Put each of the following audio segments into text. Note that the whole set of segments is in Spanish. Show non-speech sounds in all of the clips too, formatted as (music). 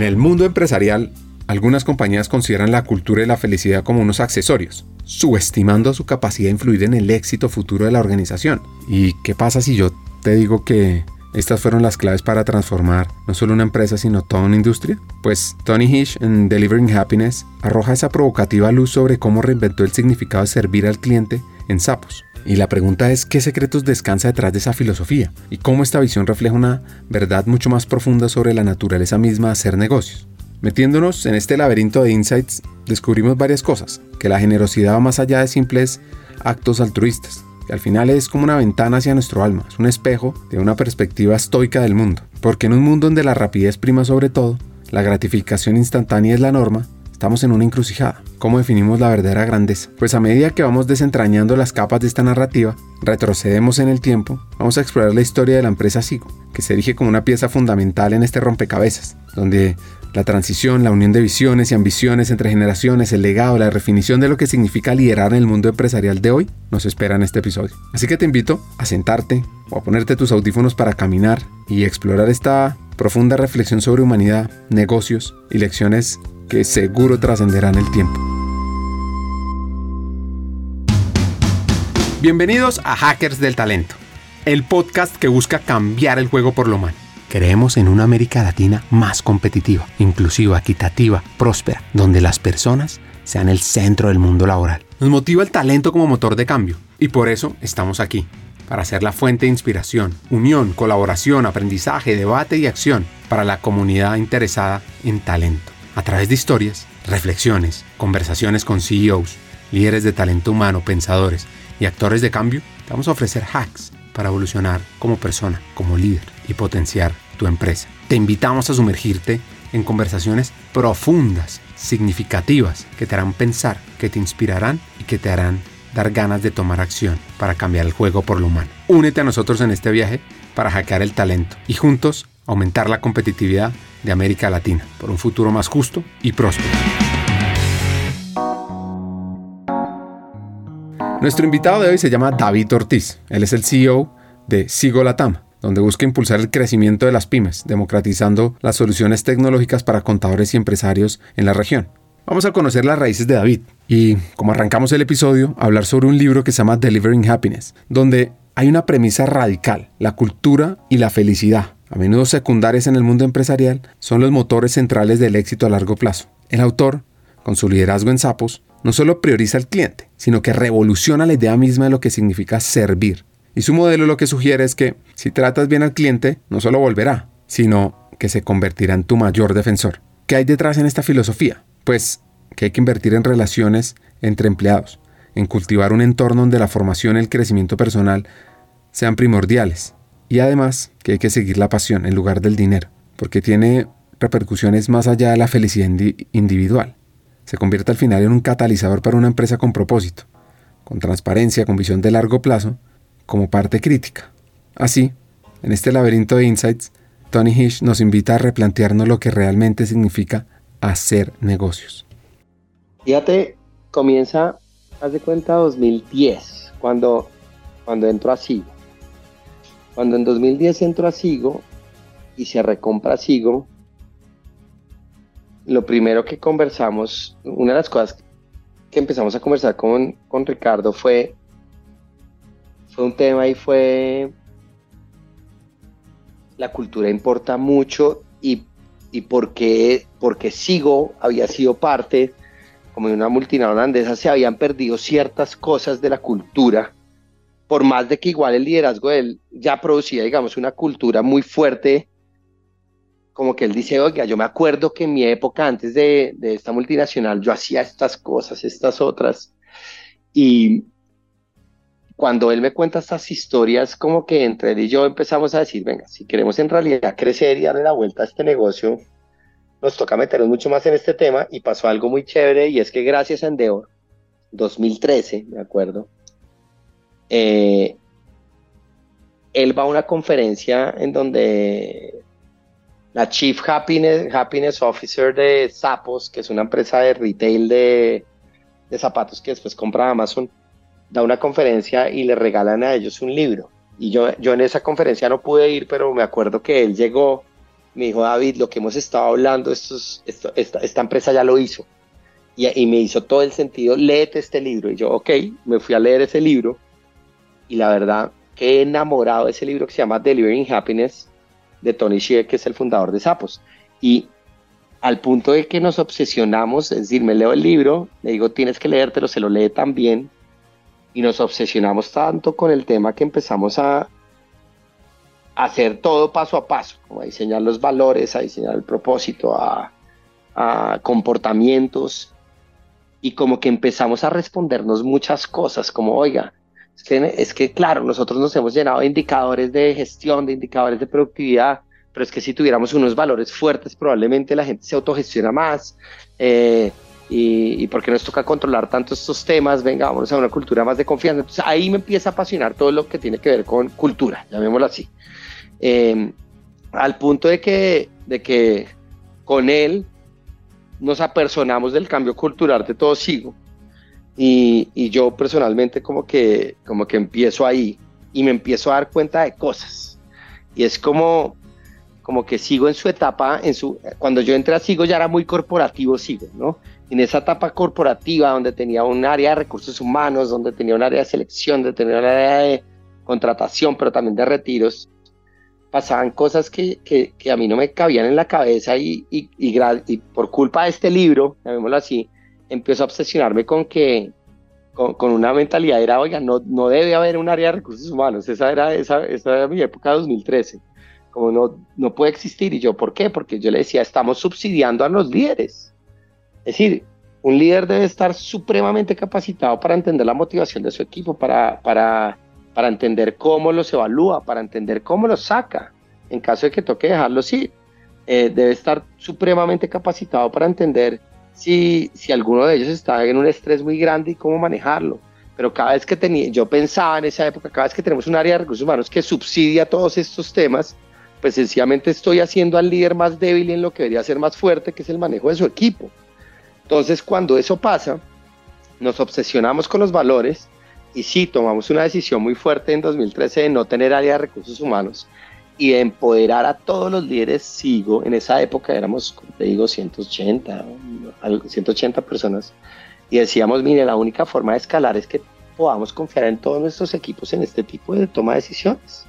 En el mundo empresarial, algunas compañías consideran la cultura y la felicidad como unos accesorios, subestimando su capacidad de influir en el éxito futuro de la organización. ¿Y qué pasa si yo te digo que estas fueron las claves para transformar no solo una empresa, sino toda una industria? Pues Tony Hish en Delivering Happiness arroja esa provocativa luz sobre cómo reinventó el significado de servir al cliente en sapos. Y la pregunta es qué secretos descansa detrás de esa filosofía y cómo esta visión refleja una verdad mucho más profunda sobre la naturaleza misma de hacer negocios. Metiéndonos en este laberinto de insights, descubrimos varias cosas, que la generosidad va más allá de simples actos altruistas, al final es como una ventana hacia nuestro alma, es un espejo de una perspectiva estoica del mundo. Porque en un mundo donde la rapidez prima sobre todo, la gratificación instantánea es la norma, estamos en una encrucijada. ¿Cómo definimos la verdadera grandeza? Pues a medida que vamos desentrañando las capas de esta narrativa, retrocedemos en el tiempo, vamos a explorar la historia de la empresa Sigo, que se erige como una pieza fundamental en este rompecabezas, donde la transición, la unión de visiones y ambiciones entre generaciones, el legado, la definición de lo que significa liderar en el mundo empresarial de hoy nos espera en este episodio. Así que te invito a sentarte o a ponerte tus audífonos para caminar y explorar esta profunda reflexión sobre humanidad, negocios y lecciones que seguro trascenderán el tiempo. Bienvenidos a Hackers del Talento, el podcast que busca cambiar el juego por lo humano Creemos en una América Latina más competitiva, inclusiva, equitativa, próspera, donde las personas sean el centro del mundo laboral. Nos motiva el talento como motor de cambio y por eso estamos aquí, para ser la fuente de inspiración, unión, colaboración, aprendizaje, debate y acción para la comunidad interesada en talento. A través de historias, reflexiones, conversaciones con CEOs, líderes de talento humano, pensadores y actores de cambio, te vamos a ofrecer hacks para evolucionar como persona, como líder y potenciar tu empresa. Te invitamos a sumergirte en conversaciones profundas, significativas, que te harán pensar, que te inspirarán y que te harán dar ganas de tomar acción para cambiar el juego por lo humano. Únete a nosotros en este viaje para hackear el talento y juntos aumentar la competitividad de América Latina por un futuro más justo y próspero. Nuestro invitado de hoy se llama David Ortiz. Él es el CEO de Sigo Latam, donde busca impulsar el crecimiento de las pymes, democratizando las soluciones tecnológicas para contadores y empresarios en la región. Vamos a conocer las raíces de David y, como arrancamos el episodio, hablar sobre un libro que se llama Delivering Happiness, donde hay una premisa radical, la cultura y la felicidad, a menudo secundarias en el mundo empresarial, son los motores centrales del éxito a largo plazo. El autor, con su liderazgo en sapos, no solo prioriza al cliente, sino que revoluciona la idea misma de lo que significa servir. Y su modelo lo que sugiere es que si tratas bien al cliente, no solo volverá, sino que se convertirá en tu mayor defensor. ¿Qué hay detrás en esta filosofía? Pues que hay que invertir en relaciones entre empleados, en cultivar un entorno donde la formación y el crecimiento personal sean primordiales. Y además que hay que seguir la pasión en lugar del dinero, porque tiene repercusiones más allá de la felicidad individual se convierte al final en un catalizador para una empresa con propósito, con transparencia, con visión de largo plazo, como parte crítica. Así, en este laberinto de insights, Tony Hish nos invita a replantearnos lo que realmente significa hacer negocios. Fíjate, comienza, haz de cuenta, 2010, cuando, cuando entro a Sigo. Cuando en 2010 entro a Sigo y se recompra Sigo, lo primero que conversamos, una de las cosas que empezamos a conversar con, con Ricardo fue, fue un tema y fue la cultura importa mucho y, y porque, porque Sigo había sido parte como de una multinacional holandesa, se habían perdido ciertas cosas de la cultura, por más de que igual el liderazgo de él ya producía, digamos, una cultura muy fuerte como que él dice, oiga, yo me acuerdo que en mi época antes de, esta multinacional yo hacía estas cosas, estas otras. Y cuando él me cuenta estas historias, como que entre él y yo empezamos a decir, venga, si queremos en realidad crecer y darle la vuelta a este negocio, nos toca meternos mucho más en este tema y pasó algo muy chévere y es que gracias a Endeavor, 2013, me acuerdo, eh, él va a una conferencia en donde la Chief Happiness, Officer de Zappos, que es una empresa de retail de, zapatos que después compra Amazon, da una conferencia y le regalan a ellos un libro. Y yo, yo en esa conferencia no pude ir, pero me acuerdo que él llegó me dijo, David, lo que hemos estado hablando, esto, esta, empresa ya lo hizo. Y, y, me hizo todo el sentido, léete este libro. Y yo, ok, me fui a leer ese libro. Y la verdad, que enamorado de ese libro que se llama Delivering Happiness, de Tony Hsieh, que es el fundador de Sapos. Y al punto de que nos obsesionamos, es decir, me leo el libro, le digo, tienes que leértelo, se lo lee también, y nos obsesionamos tanto con el tema que empezamos a, hacer todo paso a paso, como a diseñar los valores, a diseñar el propósito, a, comportamientos, y como que empezamos a respondernos muchas cosas, como, oiga, es que, claro, nosotros nos hemos llenado de indicadores de gestión, de indicadores de productividad, pero es que si tuviéramos unos valores fuertes, probablemente la gente se autogestiona más. Eh, y, y, porque nos toca controlar tanto estos temas, venga, vamos a una cultura más de confianza. Entonces ahí me empieza a apasionar todo lo que tiene que ver con cultura, llamémoslo así. Eh, al punto de que, de que con él nos apersonamos del cambio cultural de todo sigo. Y, y, yo personalmente como que, como que empiezo ahí y me empiezo a dar cuenta de cosas. Y es como, como que sigo en su etapa, en su, cuando yo entré a Sigo ya era muy corporativo Sigo, ¿no? En esa etapa corporativa donde tenía un área de recursos humanos, donde tenía un área de selección, donde tenía un área de contratación, pero también de retiros, pasaban cosas que, que, que a mí no me cabían en la cabeza y, y, y, por culpa de este libro, llamémoslo así, empiezo a obsesionarme con que, con, con, una mentalidad era, oiga, no, no debe haber un área de recursos humanos, esa era, esa, esa era mi época de 2013 como no, no puede existir. Y yo, ¿por qué? Porque yo le decía, estamos subsidiando a los líderes. Es decir, un líder debe estar supremamente capacitado para entender la motivación de su equipo, para, para, para entender cómo los evalúa, para entender cómo los saca. En caso de que toque dejarlos ir, eh, debe estar supremamente capacitado para entender si, si alguno de ellos está en un estrés muy grande y cómo manejarlo. Pero cada vez que tenía, yo pensaba en esa época, cada vez que tenemos un área de recursos humanos que subsidia todos estos temas, pues sencillamente estoy haciendo al líder más débil en lo que debería ser más fuerte, que es el manejo de su equipo. Entonces, cuando eso pasa, nos obsesionamos con los valores y sí, tomamos una decisión muy fuerte en 2013 de no tener área de recursos humanos y de empoderar a todos los líderes SIGO. En esa época éramos, te digo, 180, 180 personas. Y decíamos, mire, la única forma de escalar es que podamos confiar en todos nuestros equipos en este tipo de toma de decisiones.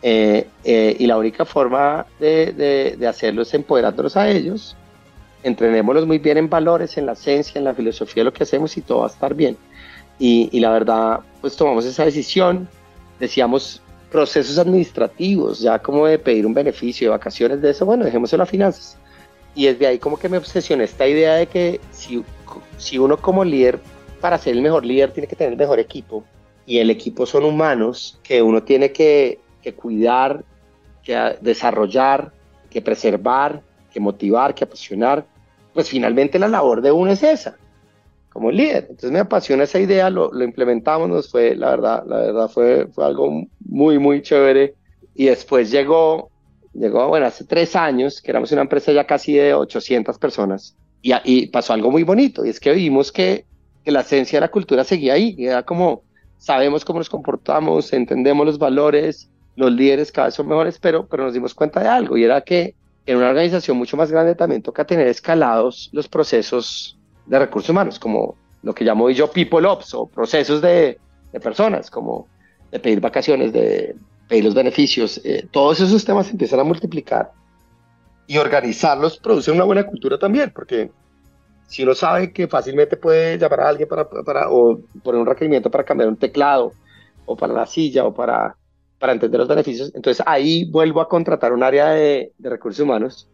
Eh, eh, y la única forma de, de, hacerlo es empoderándolos a ellos, entrenémoslos muy bien en valores, en la esencia, en la filosofía de lo que hacemos y todo va a estar bien. Y la verdad, pues tomamos esa decisión, decíamos procesos administrativos, ya como de pedir un beneficio de vacaciones de eso, bueno, dejémoselo a finanzas. Y desde ahí como que me obsesioné esta idea de que si, si uno como líder, para ser el mejor líder, tiene que tener el mejor equipo, y el equipo son humanos que uno tiene que que cuidar, que desarrollar, que preservar, que motivar, que apasionar, pues finalmente la labor de uno es esa, como líder. Entonces me apasiona esa idea, lo, lo implementamos, nos fue, la verdad, la verdad fue, fue algo muy, muy chévere. Y después llegó, llegó, bueno, hace tres años, que éramos una empresa ya casi de 800 personas, y, y pasó algo muy bonito, y es que vimos que, que la esencia de la cultura seguía ahí, y era como, sabemos cómo nos comportamos, entendemos los valores, los líderes cada vez son mejores, pero, pero nos dimos cuenta de algo y era que en una organización mucho más grande también toca tener escalados los procesos de recursos humanos, como lo que llamo yo people ops o procesos de, de personas, como de pedir vacaciones, de pedir los beneficios. Eh, todos esos temas empiezan a multiplicar y organizarlos produce una buena cultura también, porque si uno sabe que fácilmente puede llamar a alguien para, para o poner un requerimiento para cambiar un teclado o para la silla o para para entender los beneficios. Entonces ahí vuelvo a contratar un área de, recursos humanos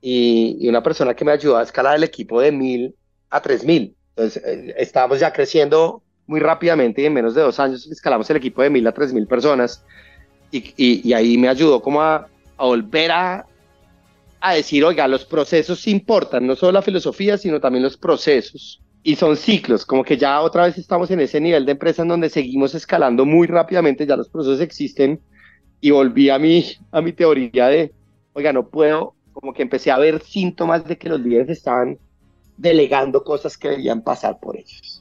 y, una persona que me ayudó a escalar el equipo de mil a tres mil. Entonces eh, estábamos ya creciendo muy rápidamente y en menos de dos años escalamos el equipo de mil a tres mil personas y, y, ahí me ayudó como a, volver a, a decir, oiga, los procesos importan, no solo la filosofía, sino también los procesos y son ciclos, como que ya otra vez estamos en ese nivel de empresa en donde seguimos escalando muy rápidamente, ya los procesos existen y volví a mi, a mi teoría de, oiga, no puedo, como que empecé a ver síntomas de que los líderes estaban delegando cosas que debían pasar por ellos.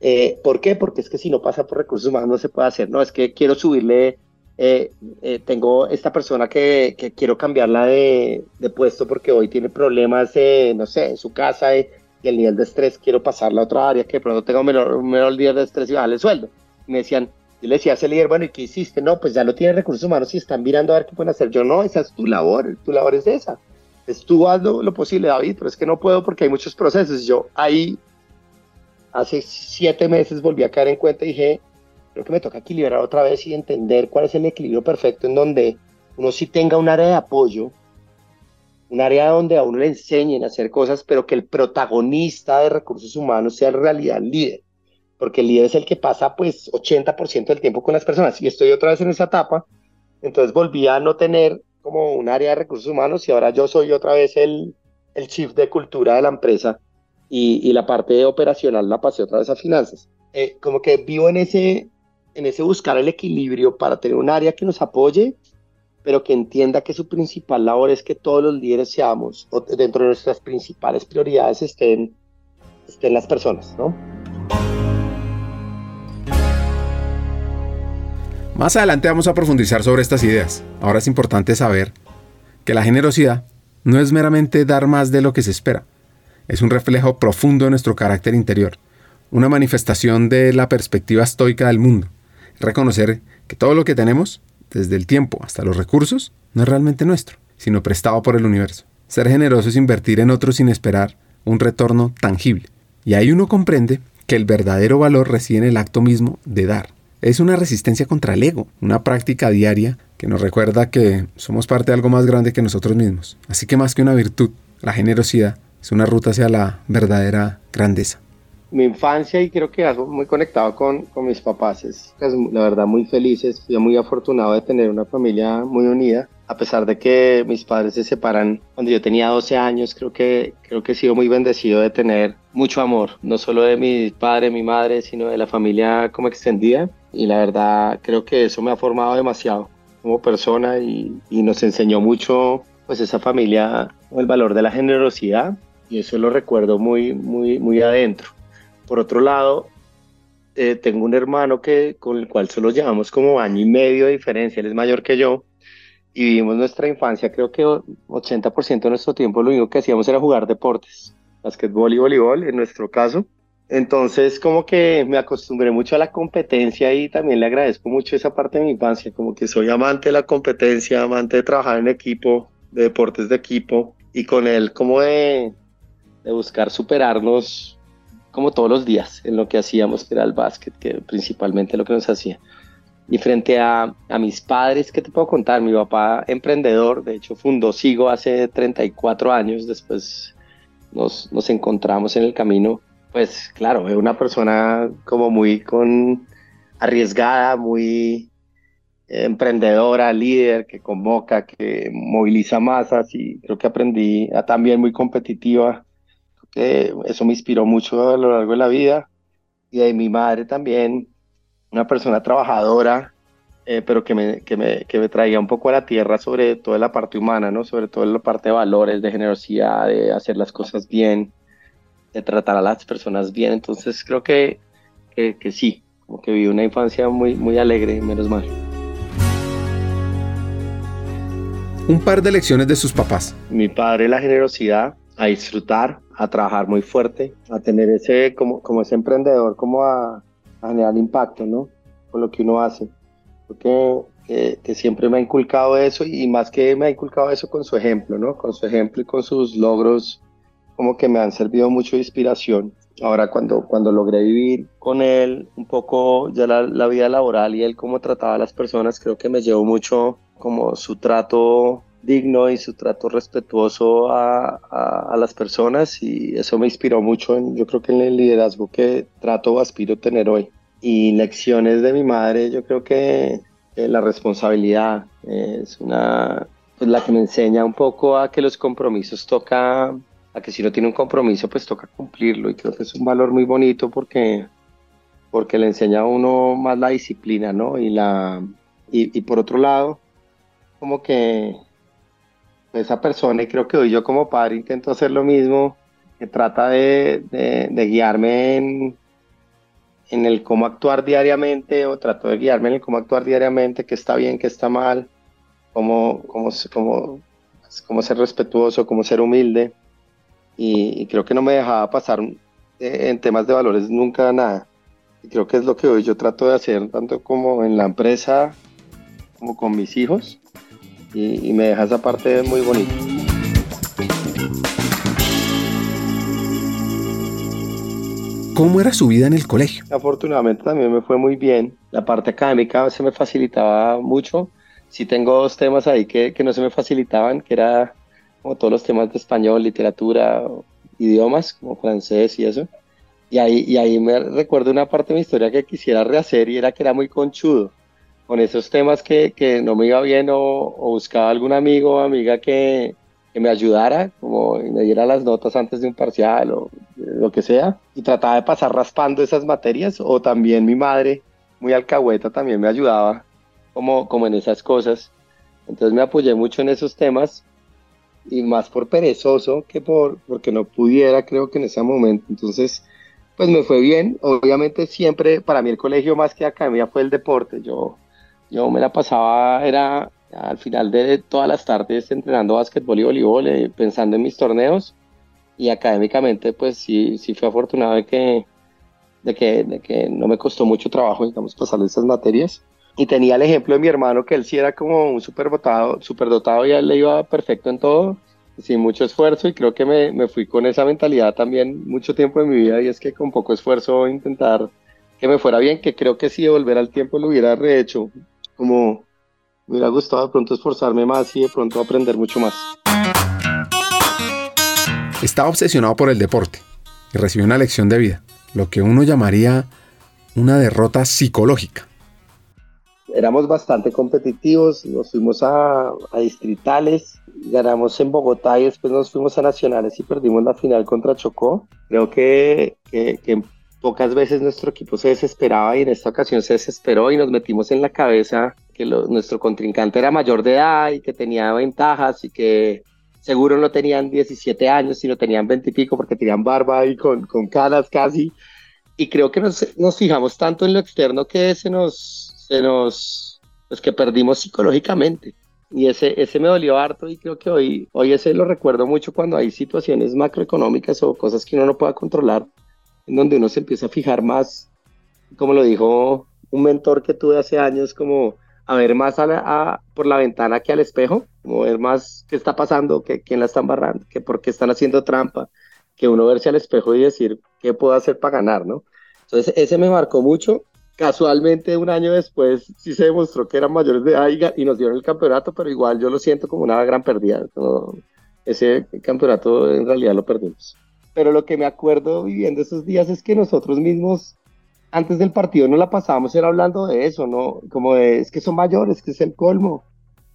Eh, ¿Por qué? Porque es que si no pasa por recursos humanos no se puede hacer, no, es que quiero subirle eh, eh, tengo esta persona que, que quiero cambiarla de, de, puesto porque hoy tiene problemas, no sé, en su casa y, el nivel de estrés, quiero pasarla a otra área que pronto tenga menor, menor nivel de estrés y bajarle el sueldo. Me decían, yo le decía a ese líder, bueno, ¿y qué hiciste? No, pues ya lo tiene recursos humanos y están mirando a ver qué pueden hacer. Yo no, esa es tu labor, tu labor es esa. Es tú haz lo posible, David, pero es que no puedo porque hay muchos procesos. Yo ahí, hace siete meses volví a caer en cuenta y dije, creo que me toca equilibrar otra vez y entender cuál es el equilibrio perfecto en donde uno sí tenga un área de apoyo, un área donde a uno le enseñen a hacer cosas, pero que el protagonista de recursos humanos sea en realidad el líder, porque el líder es el que pasa pues 80% del tiempo con las personas. Y estoy otra vez en esa etapa, entonces volví a no tener como un área de recursos humanos y ahora yo soy otra vez el, el chief de cultura de la empresa y, y la parte operacional la pasé otra vez a finanzas. Eh, como que vivo en ese, en ese buscar el equilibrio para tener un área que nos apoye, pero que entienda que su principal labor es que todos los líderes seamos, o dentro de nuestras principales prioridades estén, estén las personas, ¿no? Más adelante vamos a profundizar sobre estas ideas. Ahora es importante saber que la generosidad no es meramente dar más de lo que se espera, es un reflejo profundo de nuestro carácter interior, una manifestación de la perspectiva estoica del mundo, reconocer que todo lo que tenemos, desde el tiempo hasta los recursos, no es realmente nuestro, sino prestado por el universo. Ser generoso es invertir en otros sin esperar un retorno tangible. Y ahí uno comprende que el verdadero valor reside en el acto mismo de dar. Es una resistencia contra el ego, una práctica diaria que nos recuerda que somos parte de algo más grande que nosotros mismos. Así que más que una virtud, la generosidad es una ruta hacia la verdadera grandeza mi infancia y creo que muy conectado con, con mis papás. Es, la verdad muy felices, fui muy afortunado de tener una familia muy unida. A pesar de que mis padres se separan cuando yo tenía 12 años, creo que, creo que he sido muy bendecido de tener mucho amor, no solo de mi padre, mi madre, sino de la familia como extendida. Y la verdad creo que eso me ha formado demasiado como persona y, y nos enseñó mucho pues esa familia, el valor de la generosidad y eso lo recuerdo muy, muy, muy adentro. Por otro lado, eh, tengo un hermano que, con el cual solo llevamos como año y medio de diferencia, él es mayor que yo, y vivimos nuestra infancia, creo que 80% de nuestro tiempo lo único que hacíamos era jugar deportes, básquetbol y voleibol en nuestro caso. Entonces como que me acostumbré mucho a la competencia y también le agradezco mucho esa parte de mi infancia, como que soy amante de la competencia, amante de trabajar en equipo, de deportes de equipo y con él como de, de buscar superarnos como todos los días en lo que hacíamos, que era el básquet, que principalmente lo que nos hacía. Y frente a, a, mis padres, ¿qué te puedo contar? Mi papá, emprendedor, de hecho fundó Sigo hace 34 años, después nos, nos encontramos en el camino. Pues claro, es una persona como muy con arriesgada, muy emprendedora, líder, que convoca, que moviliza masas y creo que aprendí a, también muy competitiva eso me inspiró mucho a lo largo de la vida. Y de mi madre también, una persona trabajadora, eh, pero que me, que, me, que me traía un poco a la tierra sobre toda la parte humana, ¿no? Sobre todo la parte de valores, de generosidad, de hacer las cosas bien, de tratar a las personas bien. Entonces creo que, que, que sí, como que viví una infancia muy, muy alegre, menos mal. Un par de lecciones de sus papás. Mi padre, la generosidad, a disfrutar, a trabajar muy fuerte, a tener ese, como, como ese emprendedor, como a, generar impacto, ¿no? Con lo que uno hace. Porque que, siempre me ha inculcado eso y más que me ha inculcado eso con su ejemplo, ¿no? Con su ejemplo y con sus logros, como que me han servido mucho de inspiración. Ahora cuando, cuando logré vivir con él un poco ya la, la vida laboral y él cómo trataba a las personas, creo que me llevó mucho como su trato digno y su trato respetuoso a, a, las personas y eso me inspiró mucho, en, yo creo que en el liderazgo que trato o aspiro a tener hoy. Y lecciones de mi madre, yo creo que, la responsabilidad es una, pues la que me enseña un poco a que los compromisos toca, a que si no tiene un compromiso, pues toca cumplirlo y creo que es un valor muy bonito porque, porque le enseña a uno más la disciplina, ¿no? Y, la, y, y por otro lado, como que esa persona y creo que hoy yo como padre intento hacer lo mismo, que trata de, de, guiarme en, en el cómo actuar diariamente o trato de guiarme en el cómo actuar diariamente, qué está bien, qué está mal, cómo, cómo, cómo, cómo ser respetuoso, cómo ser humilde. Y, creo que no me dejaba pasar eh, en temas de valores nunca nada. Y creo que es lo que hoy yo trato de hacer, tanto como en la empresa como con mis hijos. Y, y me deja esa parte muy bonita. ¿Cómo era su vida en el colegio? Afortunadamente también me fue muy bien. La parte académica se me facilitaba mucho. Sí tengo dos temas ahí que, que no se me facilitaban, que era como todos los temas de español, literatura, idiomas, como francés y eso. Y ahí, y ahí me recuerdo una parte de mi historia que quisiera rehacer y era que era muy conchudo con esos temas que, que no me iba bien o, buscaba algún amigo o amiga que, que me ayudara, como me diera las notas antes de un parcial o lo que sea, y trataba de pasar raspando esas materias, o también mi madre, muy alcahueta, también me ayudaba como, como en esas cosas. Entonces me apoyé mucho en esos temas, y más por perezoso que por porque no pudiera, creo que en ese momento. Entonces, pues me fue bien. Obviamente siempre, para mí el colegio más que academia fue el deporte. Yo, yo me la pasaba, era al final de todas las tardes entrenando básquetbol y voleibol, eh, pensando en mis torneos y académicamente pues sí, sí fui afortunado de que, de que, de que no me costó mucho trabajo, digamos, pasar esas materias. Y tenía el ejemplo de mi hermano que él sí era como un súper dotado y él le iba perfecto en todo, sin mucho esfuerzo y creo que me, me fui con esa mentalidad también mucho tiempo en mi vida y es que con poco esfuerzo intentar que me fuera bien, que creo que si de volver al tiempo lo hubiera rehecho, como me hubiera gustado de pronto esforzarme más y de pronto aprender mucho más. Estaba obsesionado por el deporte y recibió una lección de vida, lo que uno llamaría una derrota psicológica. Éramos bastante competitivos, nos fuimos a, distritales, ganamos en Bogotá y después nos fuimos a nacionales y perdimos la final contra Chocó. Creo que, que, que pocas veces nuestro equipo se desesperaba y en esta ocasión se desesperó y nos metimos en la cabeza que nuestro contrincante era mayor de edad y que tenía ventajas y que seguro no tenían 17 años, sino tenían 20 y pico porque tenían barba y con, con caras casi. Y creo que nos, nos, fijamos tanto en lo externo que se nos, se nos, pues que perdimos psicológicamente. Y ese, ese me dolió harto y creo que hoy, hoy ese lo recuerdo mucho cuando hay situaciones macroeconómicas o cosas que uno no pueda controlar en donde uno se empieza a fijar más, como lo dijo un mentor que tuve hace años, como a ver más a por la ventana que al espejo, como ver más qué está pasando, que quién la está embarrando, que por qué están haciendo trampa, que uno verse al espejo y decir qué puedo hacer para ganar, ¿no? Entonces ese me marcó mucho. Casualmente un año después sí se demostró que eran mayores de edad y, nos dieron el campeonato, pero igual yo lo siento como una gran pérdida. ese campeonato en realidad lo perdimos pero lo que me acuerdo viviendo esos días es que nosotros mismos antes del partido no la pasábamos era hablando de eso, ¿no? Como de, es que son mayores, que es el colmo.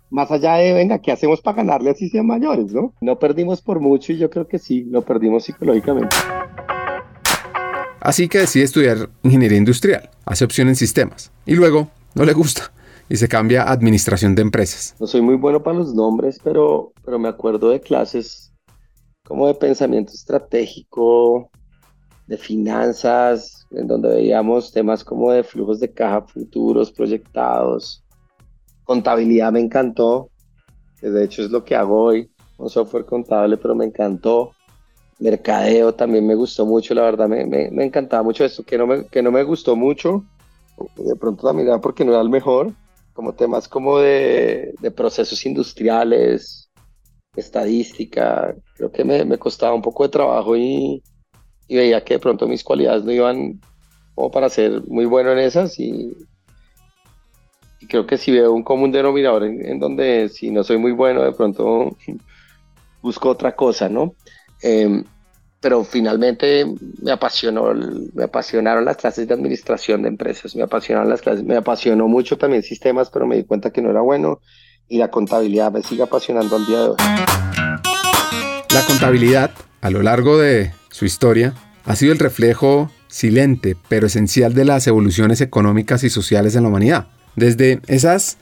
Más allá de, venga, ¿qué hacemos para ganarle así sean mayores, no? No perdimos por mucho y yo creo que sí, lo perdimos psicológicamente. Así que decide estudiar ingeniería industrial, hace opción en sistemas y luego no le gusta y se cambia a administración de empresas. No soy muy bueno para los nombres, pero, pero me acuerdo de clases como de pensamiento estratégico, de finanzas, en donde veíamos temas como de flujos de caja futuros, proyectados. Contabilidad me encantó, de hecho es lo que hago hoy, un software contable, pero me encantó. Mercadeo también me gustó mucho, la verdad me, me, encantaba mucho esto, que no, me, que no me gustó mucho, de pronto también porque no era el mejor, como temas como de, de procesos industriales, estadística, creo que me, me, costaba un poco de trabajo y, y, veía que de pronto mis cualidades no iban como para ser muy bueno en esas y, y creo que si veo un común denominador en, donde si no soy muy bueno de pronto (laughs) busco otra cosa, ¿no? Em, pero finalmente me apasionó, me apasionaron las clases de administración de empresas, me apasionaron las clases, me apasionó mucho también sistemas, pero me di cuenta que no era bueno y la contabilidad me sigue apasionando al día de hoy. La contabilidad, a lo largo de su historia, ha sido el reflejo silente pero esencial de las evoluciones económicas y sociales en la humanidad. Desde esas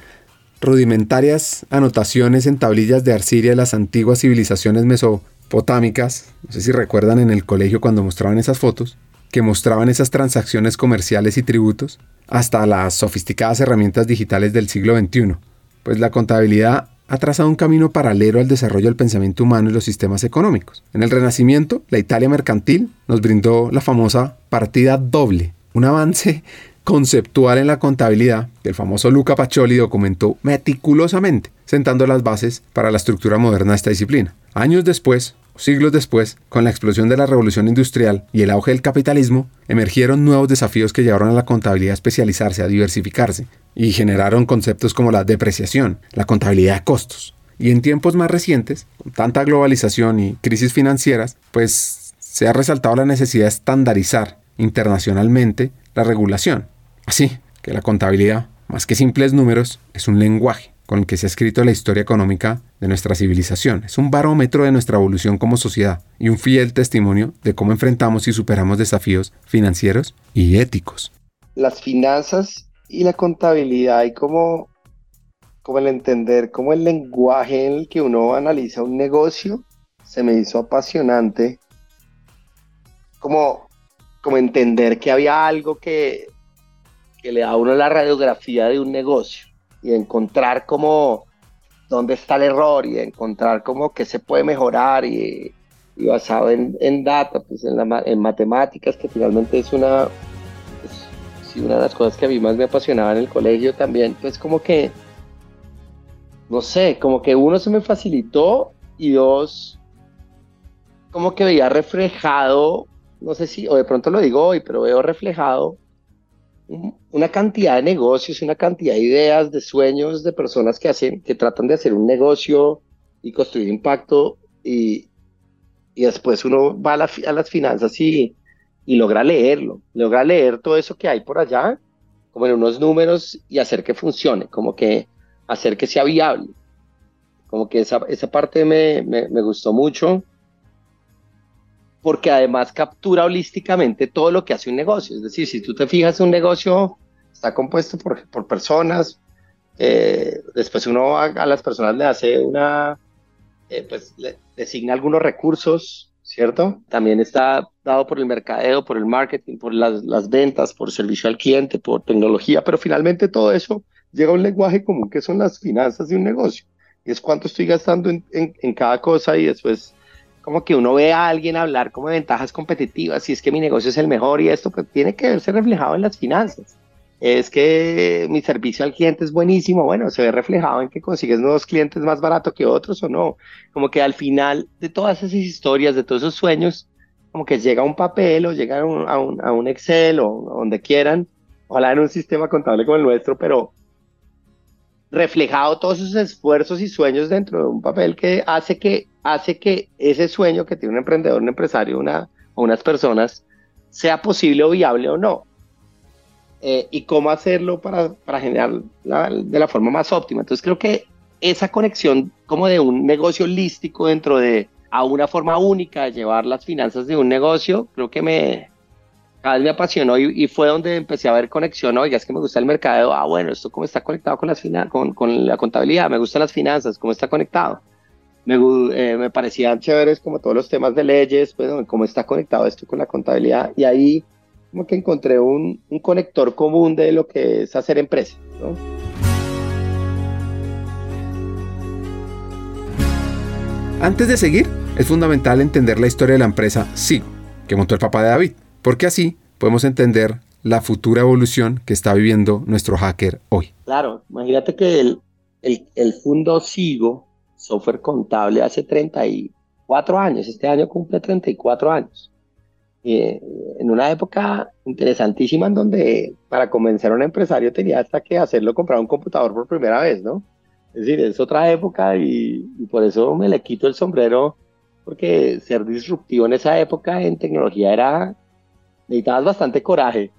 rudimentarias anotaciones en tablillas de arcilla de las antiguas civilizaciones mesopotámicas, no sé si recuerdan en el colegio cuando mostraban esas fotos, que mostraban esas transacciones comerciales y tributos hasta las sofisticadas herramientas digitales del siglo XXI, pues la contabilidad ha trazado un camino paralelo al desarrollo del pensamiento humano y los sistemas económicos. En el Renacimiento, la Italia mercantil nos brindó la famosa partida doble, un avance conceptual en la contabilidad que el famoso Luca Pacioli documentó meticulosamente, sentando las bases para la estructura moderna de esta disciplina. Años después, siglos después, con la explosión de la revolución industrial y el auge del capitalismo, emergieron nuevos desafíos que llevaron a la contabilidad a especializarse, a diversificarse, y generaron conceptos como la depreciación, la contabilidad de costos. Y en tiempos más recientes, con tanta globalización y crisis financieras, pues se ha resaltado la necesidad de estandarizar internacionalmente la regulación, Así que la contabilidad, más que simples números, es un lenguaje con el que se ha escrito la historia económica de nuestra civilización. Es un barómetro de nuestra evolución como sociedad y un fiel testimonio de cómo enfrentamos y superamos desafíos financieros y éticos. Las finanzas y la contabilidad y como, como el entender, como el lenguaje en el que uno analiza un negocio, se me hizo apasionante. Como, como entender que había algo que que le da a uno la radiografía de un negocio y encontrar cómo dónde está el error y encontrar cómo que se puede mejorar y, basado en, en, data, pues en, la, en matemáticas, que finalmente es una, una de las cosas que a mí más me apasionaba en el colegio también, pues como que, no sé, como que uno se me facilitó y dos, como que veía reflejado, no sé si, o de pronto lo digo hoy, pero veo reflejado una cantidad de negocios, una cantidad de ideas, de sueños de personas que hacen, que tratan de hacer un negocio y construir impacto y, y después uno va a, las finanzas y, y, logra leerlo, logra leer todo eso que hay por allá, como en unos números y hacer que funcione, como que hacer que sea viable. Como que esa, esa parte me, me, me gustó mucho porque además captura holísticamente todo lo que hace un negocio. Es decir, si tú te fijas, un negocio está compuesto por, por personas, eh, después uno a, las personas le hace una, eh, pues le designa algunos recursos, ¿cierto? También está dado por el mercadeo, por el marketing, por las, las ventas, por servicio al cliente, por tecnología, pero finalmente todo eso llega a un lenguaje común que son las finanzas de un negocio. Y es cuánto estoy gastando en, en, en cada cosa y después como que uno ve a alguien hablar como de ventajas competitivas, si es que mi negocio es el mejor y esto, pues tiene que verse reflejado en las finanzas. Es que mi servicio al cliente es buenísimo, bueno, se ve reflejado en que consigues nuevos clientes más barato que otros o no. Como que al final de todas esas historias, de todos esos sueños, como que llega un papel o llega a un, a un Excel o donde quieran, ojalá en un sistema contable como el nuestro, pero reflejado todos esos esfuerzos y sueños dentro de un papel que hace que, hace que ese sueño que tiene un emprendedor, un empresario una, o unas personas sea posible o viable o no. Eh, y cómo hacerlo para, para generar de la forma más óptima. Entonces creo que esa conexión como de un negocio holístico dentro de a una forma única de llevar las finanzas de un negocio, creo que me, cada vez me apasionó y, fue donde empecé a ver conexión, oiga, es que me gusta el mercado, ah, bueno, esto cómo está conectado con, las con, con la contabilidad, me gustan las finanzas, cómo está conectado. Me, eh, me parecían chéveres como todos los temas de leyes, pues cómo está conectado esto con la contabilidad y ahí como que encontré un, un conector común de lo que es hacer empresa. Antes de seguir, es fundamental entender la historia de la empresa Sigo, que montó el papá de David porque así podemos entender la futura evolución que está viviendo nuestro hacker hoy. Claro, imagínate que el, el, el Fundo Sigo, software contable, hace 34 años, este año cumple 34 años. Eh, en una época interesantísima en donde para convencer a un empresario tenía hasta que hacerlo comprar un computador por primera vez, ¿no? Es decir, es otra época y, y por eso me le quito el sombrero, porque ser disruptivo en esa época en tecnología era necesitabas bastante coraje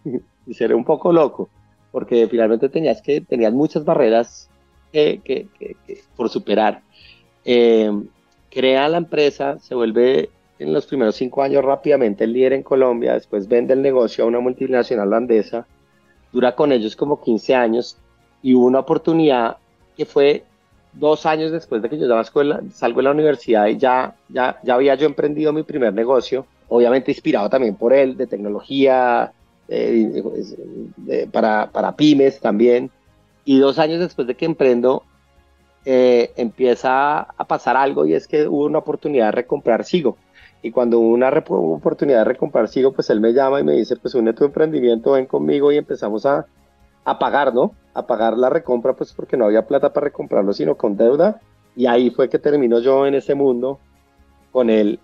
y (laughs) ser un poco loco, porque finalmente tenías que tenías muchas barreras que, que, por superar. Eh, crea la empresa, se vuelve en los primeros cinco años rápidamente el líder en Colombia, después vende el negocio a una multinacional holandesa, dura con ellos como 15 años y hubo una oportunidad que fue dos años después de que yo salgo de la universidad y ya, ya, ya había yo emprendido mi primer negocio obviamente inspirado también por él, de tecnología, eh, para, para, pymes también. Y dos años después de que emprendo, eh, empieza a pasar algo y es que hubo una oportunidad de recomprar Sigo. Y cuando hubo una oportunidad de recomprar Sigo, pues él me llama y me dice, pues une tu emprendimiento, ven conmigo y empezamos a, a pagar, ¿no? A pagar la recompra, pues porque no había plata para recomprarlo, sino con deuda. Y ahí fue que terminó yo en ese mundo con él,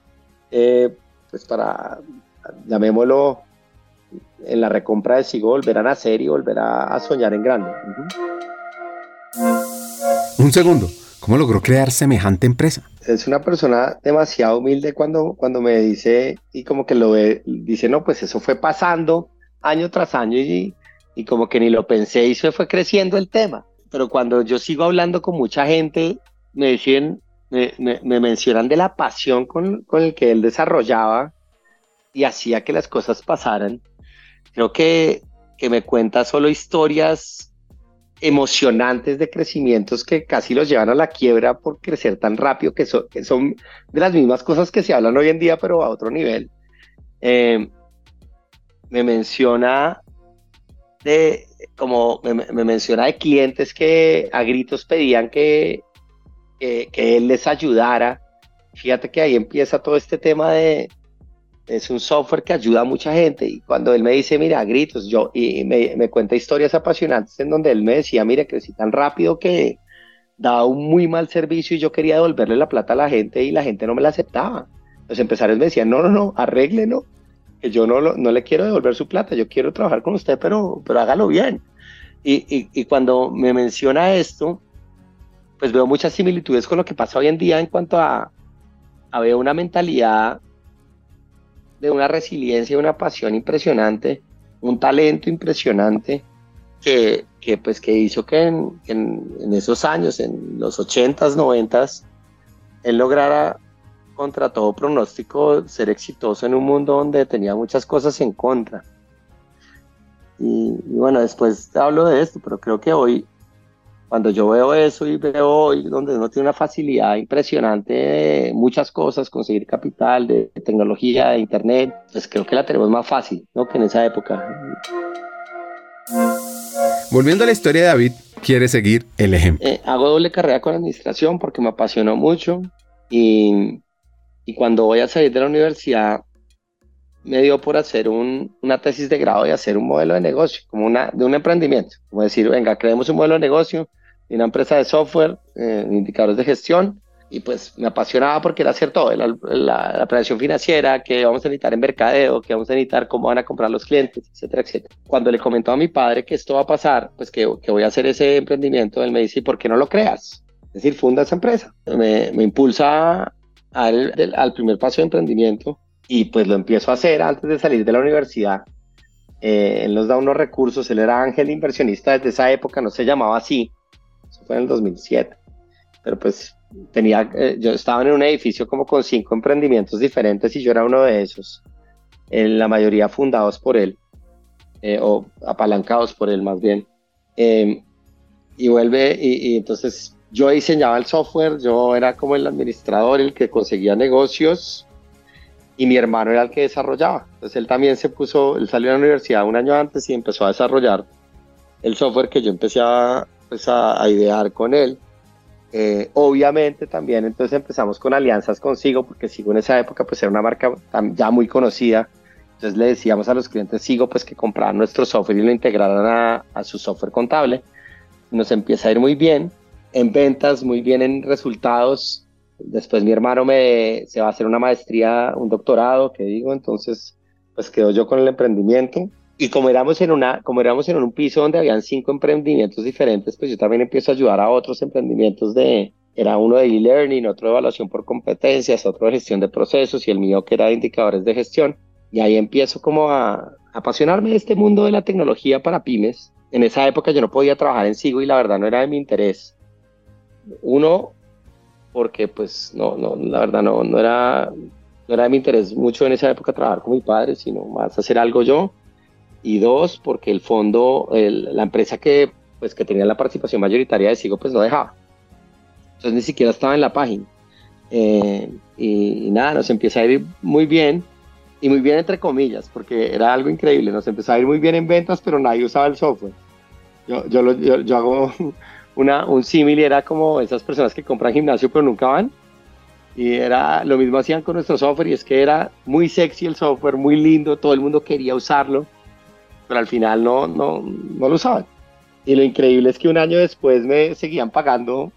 eh, pues para, llamémoslo, en la recompra de Sigo, volver a nacer y volver a, soñar en grande. Un segundo, ¿cómo logró crear semejante empresa? Es una persona demasiado humilde cuando, cuando me dice, y como que lo ve, dice, no, pues eso fue pasando año tras año y, y como que ni lo pensé y se fue creciendo el tema. Pero cuando yo sigo hablando con mucha gente, me decían, me, me, mencionan de la pasión con, con el que él desarrollaba y hacía que las cosas pasaran. Creo que, que me cuenta solo historias emocionantes de crecimientos que casi los llevan a la quiebra por crecer tan rápido, que, que son de las mismas cosas que se hablan hoy en día, pero a otro nivel. Eh, me menciona de, como me, menciona de clientes que a gritos pedían que, que, él les ayudara. Fíjate que ahí empieza todo este tema de, es un software que ayuda a mucha gente y cuando él me dice, mira, gritos, yo, y me, me, cuenta historias apasionantes en donde él me decía, mira, crecí tan rápido que daba un muy mal servicio y yo quería devolverle la plata a la gente y la gente no me la aceptaba. Los empresarios me decían, no, no, no, arréglelo, que yo no, no le quiero devolver su plata, yo quiero trabajar con usted, pero, pero hágalo bien. Y, y cuando me menciona esto, pues veo muchas similitudes con lo que pasa hoy en día en cuanto a, a una mentalidad de una resiliencia, una pasión impresionante, un talento impresionante que, que pues que hizo que en, en, esos años, en los 80s, 90s, él lograra contra todo pronóstico ser exitoso en un mundo donde tenía muchas cosas en contra. Y, y, bueno, después hablo de esto, pero creo que hoy cuando yo veo eso y veo hoy donde uno tiene una facilidad impresionante de muchas cosas, conseguir capital, de tecnología, de internet, pues creo que la tenemos más fácil, ¿no? Que en esa época. Volviendo a la historia de David, quiere seguir el ejemplo. Eh, hago doble carrera con administración porque me apasionó mucho y, y cuando voy a salir de la universidad me dio por hacer un, una tesis de grado y hacer un modelo de negocio, como una, de un emprendimiento, como decir, venga, creemos un modelo de negocio, una empresa de software, eh, indicadores de gestión, y pues me apasionaba porque era hacer la, la, planeación financiera, que vamos a necesitar en mercadeo, que vamos a necesitar cómo van a comprar los clientes, etcétera, etcétera. Cuando le comentó a mi padre que esto va a pasar, pues que, que voy a hacer ese emprendimiento, él me dice, ¿y por qué no lo creas? Es decir, funda esa empresa. Me, me impulsa al, al primer paso de emprendimiento y pues lo empiezo a hacer antes de salir de la universidad. Eh, él nos da unos recursos, él era ángel inversionista desde esa época, no se llamaba así, fue en el 2007. Pero pues tenía, eh, yo estaba en un edificio como con cinco emprendimientos diferentes y yo era uno de esos. En la mayoría fundados por él, eh, o apalancados por él más bien. Em, y vuelve, y, entonces yo diseñaba el software, yo era como el administrador, el que conseguía negocios, y mi hermano era el que desarrollaba. Entonces él también se puso, él salió a la universidad un año antes y empezó a desarrollar el software que yo empecé a, pues a, idear con él. Eh, obviamente también entonces empezamos con alianzas con Sigo, porque Sigo en esa época pues era una marca ya muy conocida. Entonces le decíamos a los clientes Sigo pues que compraran nuestro software y lo integraran a, a su software contable. Nos empieza a ir muy bien en ventas, muy bien en resultados. Después mi hermano me, se va a hacer una maestría, un doctorado, que digo, entonces pues quedo yo con el emprendimiento y como éramos en una, como éramos en un piso donde habían cinco emprendimientos diferentes, pues yo también empiezo a ayudar a otros emprendimientos de, era uno de e-learning, otro de evaluación por competencias, otro de gestión de procesos y el mío que era de indicadores de gestión. Y ahí empiezo como a, apasionarme de este mundo de la tecnología para pymes. En esa época yo no podía trabajar en Sigo y la verdad no era de mi interés. Uno, porque pues no, no, la verdad no, no era, no era de mi interés mucho en esa época trabajar con mi padre, sino más hacer algo yo y dos, porque el fondo, la empresa que, pues, que tenía la participación mayoritaria de Sigo, pues no dejaba. Entonces ni siquiera estaba en la página. Eh, y, nada, nos empieza a ir muy bien. y muy bien entre comillas, porque era algo increíble. Nos empezó a ir muy bien en ventas, pero nadie usaba el software. Yo, yo, yo, hago (laughs) una, un símil era como esas personas que compran gimnasio pero nunca van. Y era lo mismo hacían con nuestro software y es que era muy sexy el software, muy lindo, todo el mundo quería usarlo, pero al final no, no, no lo usaban. Y lo increíble es que un año después me seguían pagando.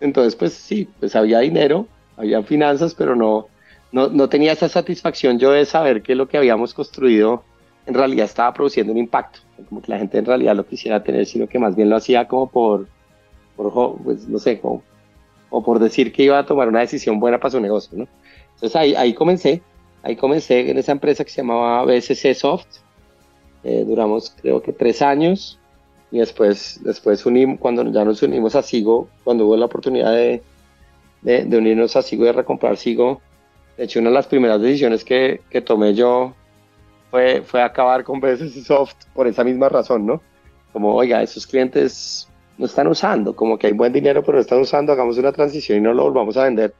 Entonces, pues sí, pues había dinero, había finanzas, pero no, no, no tenía esa satisfacción yo de saber que lo que habíamos construido en realidad estaba produciendo un impacto. Como que la gente en realidad lo quisiera tener, sino que más bien lo hacía como por, por pues no sé, como, o por decir que iba a tomar una decisión buena para su negocio, ¿no? Entonces ahí, ahí comencé, ahí comencé en esa empresa que se llamaba BSC Soft. Eh, duramos creo que tres años y después, después unimos, cuando ya nos unimos a Sigo, cuando hubo la oportunidad de, de, unirnos a Sigo y de recomprar Sigo, de hecho una de las primeras decisiones que, que tomé yo fue, fue acabar con BSC Soft por esa misma razón, ¿no? Como, oiga, esos clientes no están usando, como que hay buen dinero, pero no están usando, hagamos una transición y no lo volvamos a vender.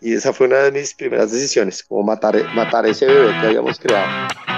Y esa fue una de mis primeras decisiones, como matar, matar ese bebé que habíamos creado.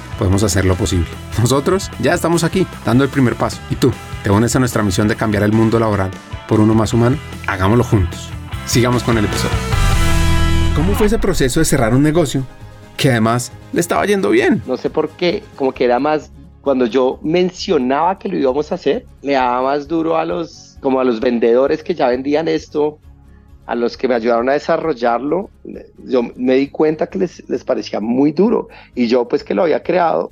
podemos hacer lo posible. Nosotros ya estamos aquí, dando el primer paso. ¿Y tú? ¿Te unes a nuestra misión de cambiar el mundo laboral por uno más humano? Hagámoslo juntos. Sigamos con el episodio. ¿Cómo fue ese proceso de cerrar un negocio que además le estaba yendo bien? No sé por qué, como que era más, cuando yo mencionaba que lo íbamos a hacer, le daba más duro a los, como a los vendedores que ya vendían esto, a los que me ayudaron a desarrollarlo, yo me di cuenta que les, les parecía muy duro. Y yo pues que lo había creado,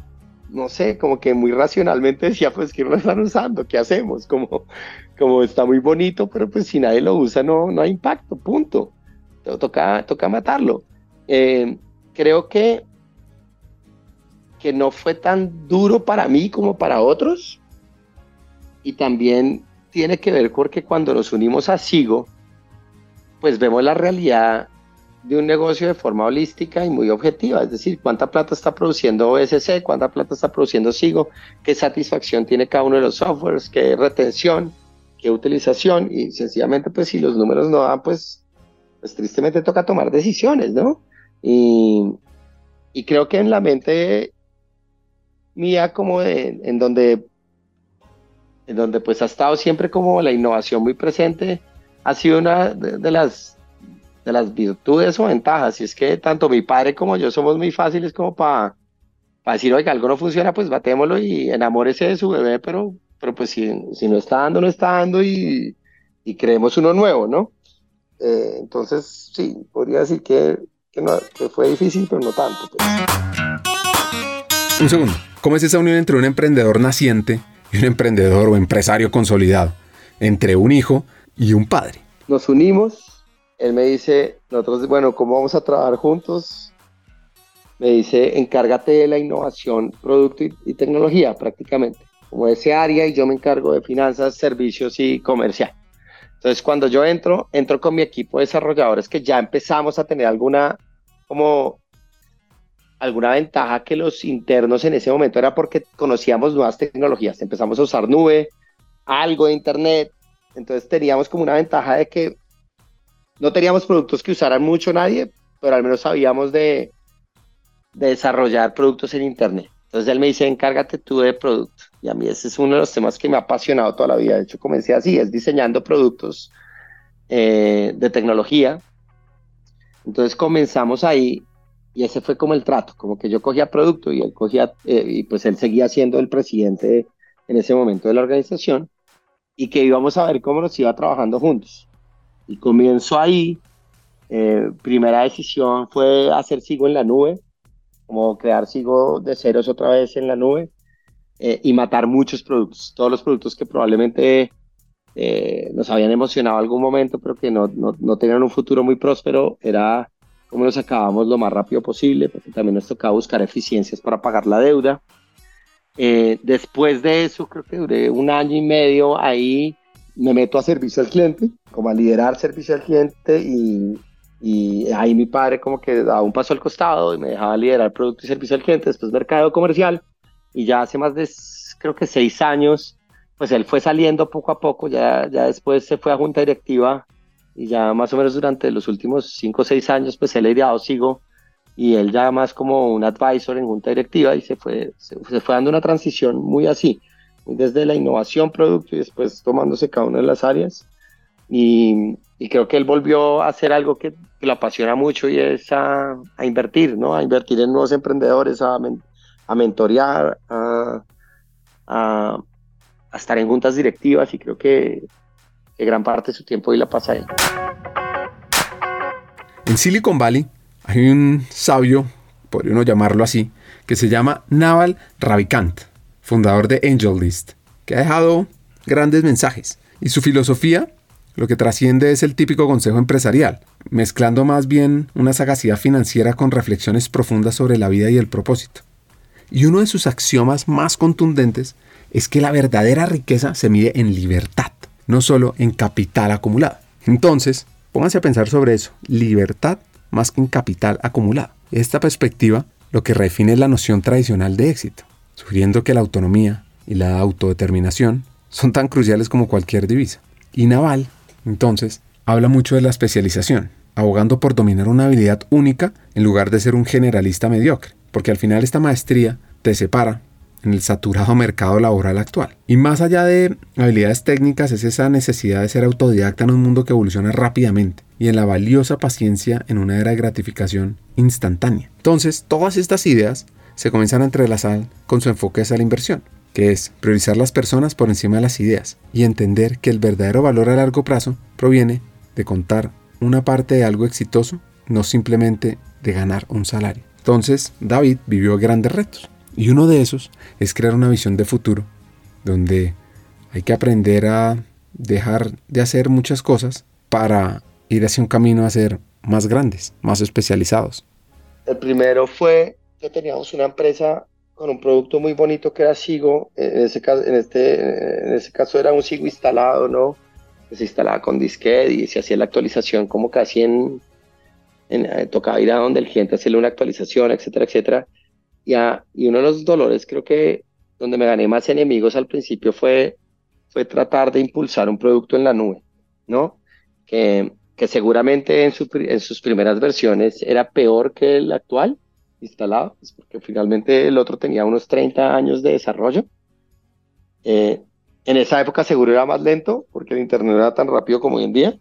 no sé, como que muy racionalmente decía, pues que lo están usando, ¿qué hacemos? Como, como está muy bonito, pero pues si nadie lo usa no, no hay impacto, punto. Toca, toca matarlo. Eh, creo que, que no fue tan duro para mí como para otros. Y también tiene que ver porque cuando nos unimos a Sigo, pues vemos la realidad de un negocio de forma holística y muy objetiva, es decir, cuánta plata está produciendo OSC, cuánta plata está produciendo Sigo, qué satisfacción tiene cada uno de los softwares, qué retención, qué utilización, y sencillamente, pues si los números no dan, pues, pues tristemente toca tomar decisiones, ¿no? Y, y creo que en la mente mía, como en donde, en donde pues ha estado siempre como la innovación muy presente, ha sido una de, las, de las virtudes o ventajas. Y es que tanto mi padre como yo somos muy fáciles como para decir, oiga, algo no funciona, pues batémoslo y enamórese de su bebé, pero, pero pues si, si no está dando, no está dando y, y creemos uno nuevo, ¿no? Eh, entonces, sí, podría decir que, que, fue difícil, pero no tanto. Pues. Un segundo, ¿cómo es esa unión entre un emprendedor naciente y un emprendedor o empresario consolidado? Entre un hijo y un padre. Nos unimos, él me dice, nosotros, bueno, ¿cómo vamos a trabajar juntos? Me dice, encárgate de la innovación, producto y, tecnología prácticamente, como ese área y yo me encargo de finanzas, servicios y comercial. Entonces, cuando yo entro, entro con mi equipo de desarrolladores que ya empezamos a tener alguna, como, alguna ventaja que los internos en ese momento era porque conocíamos nuevas tecnologías. Empezamos a usar nube, algo de internet, entonces teníamos como una ventaja de que no teníamos productos que usaran mucho nadie, pero al menos sabíamos de, desarrollar productos en Internet. Entonces él me dice, encárgate tú de producto. Y a mí ese es uno de los temas que me ha apasionado toda la vida. De hecho, comencé así, es diseñando productos eh, de tecnología. Entonces comenzamos ahí y ese fue como el trato, como que yo cogía producto y él cogía, eh, y pues él seguía siendo el presidente en ese momento de la organización y que íbamos a ver cómo nos iba trabajando juntos. Y comienzo ahí Eh, primera decisión fue hacer Sigo en la nube, como crear Sigo de ceros otra vez en la nube eh, y matar muchos productos, todos los productos que probablemente eh, nos habían emocionado algún momento, pero que no, no, no, tenían un futuro muy próspero, era cómo los acabamos lo más rápido posible, porque también nos tocaba buscar eficiencias para pagar la deuda. Eh, después de eso, creo que duré un año y medio ahí, me meto a servicio al cliente, como a liderar servicio al cliente y, y ahí mi padre como que daba un paso al costado y me dejaba liderar producto y servicio al cliente, después mercado comercial y ya hace más de creo que seis años pues él fue saliendo poco a poco, ya, ya después se fue a junta directiva y ya más o menos durante los últimos cinco o seis años, pues él ha ideado sigo y él ya más como un advisor en junta directiva y se fue, se, fue dando una transición muy así, desde la innovación, producto y después tomándose cada una de las áreas. Y, y creo que él volvió a hacer algo que, que lo apasiona mucho y es a, a, invertir, ¿no? A invertir en nuevos emprendedores, a, a mentorear, a, a, a estar en juntas directivas y creo que, que gran parte de su tiempo hoy la pasa ahí. En Silicon Valley hay un sabio, podría uno llamarlo así, que se llama Naval Ravikant, fundador de AngelList, que ha dejado grandes mensajes. Y su filosofía lo que trasciende es el típico consejo empresarial, mezclando más bien una sagacidad financiera con reflexiones profundas sobre la vida y el propósito. Y uno de sus axiomas más contundentes es que la verdadera riqueza se mide en libertad, no solo en capital acumulado. Entonces, pónganse a pensar sobre eso, libertad más que en capital acumulado. Esta perspectiva lo que define la noción tradicional de éxito, sugiriendo que la autonomía y la autodeterminación son tan cruciales como cualquier divisa. Y Naval, entonces, habla mucho de la especialización, abogando por dominar una habilidad única en lugar de ser un generalista mediocre, porque al final esta maestría te separa en el saturado mercado laboral actual. Y más allá de habilidades técnicas es esa necesidad de ser autodidacta en un mundo que evoluciona rápidamente y en la valiosa paciencia en una era de gratificación instantánea. Entonces, todas estas ideas se comienzan a entrelazar con su enfoque hacia la inversión, que es priorizar las personas por encima de las ideas y entender que el verdadero valor a largo plazo proviene de contar una parte de algo exitoso, no simplemente de ganar un salario. Entonces, David vivió grandes retos y uno de esos es crear una visión de futuro, donde hay que aprender a dejar de hacer muchas cosas para ir hacia un camino a ser más grandes, más especializados. El primero fue que teníamos una empresa con un producto muy bonito que era Sigo, en ese caso, en este, en ese caso era un Sigo instalado, ¿no? Se instalaba con disquete y se hacía la actualización como casi en, en eh, tocaba ir a donde el cliente hacerle una actualización, etcétera, etcétera y, uno de los dolores, creo que donde me gané más enemigos al principio fue, fue tratar de impulsar un producto en la nube, ¿no? Que, que seguramente en, sus primeras versiones era peor que el actual instalado, pues, porque finalmente el otro tenía unos 30 años de desarrollo. Eh, en esa época seguro era más lento, porque el Internet no era tan rápido como hoy en día.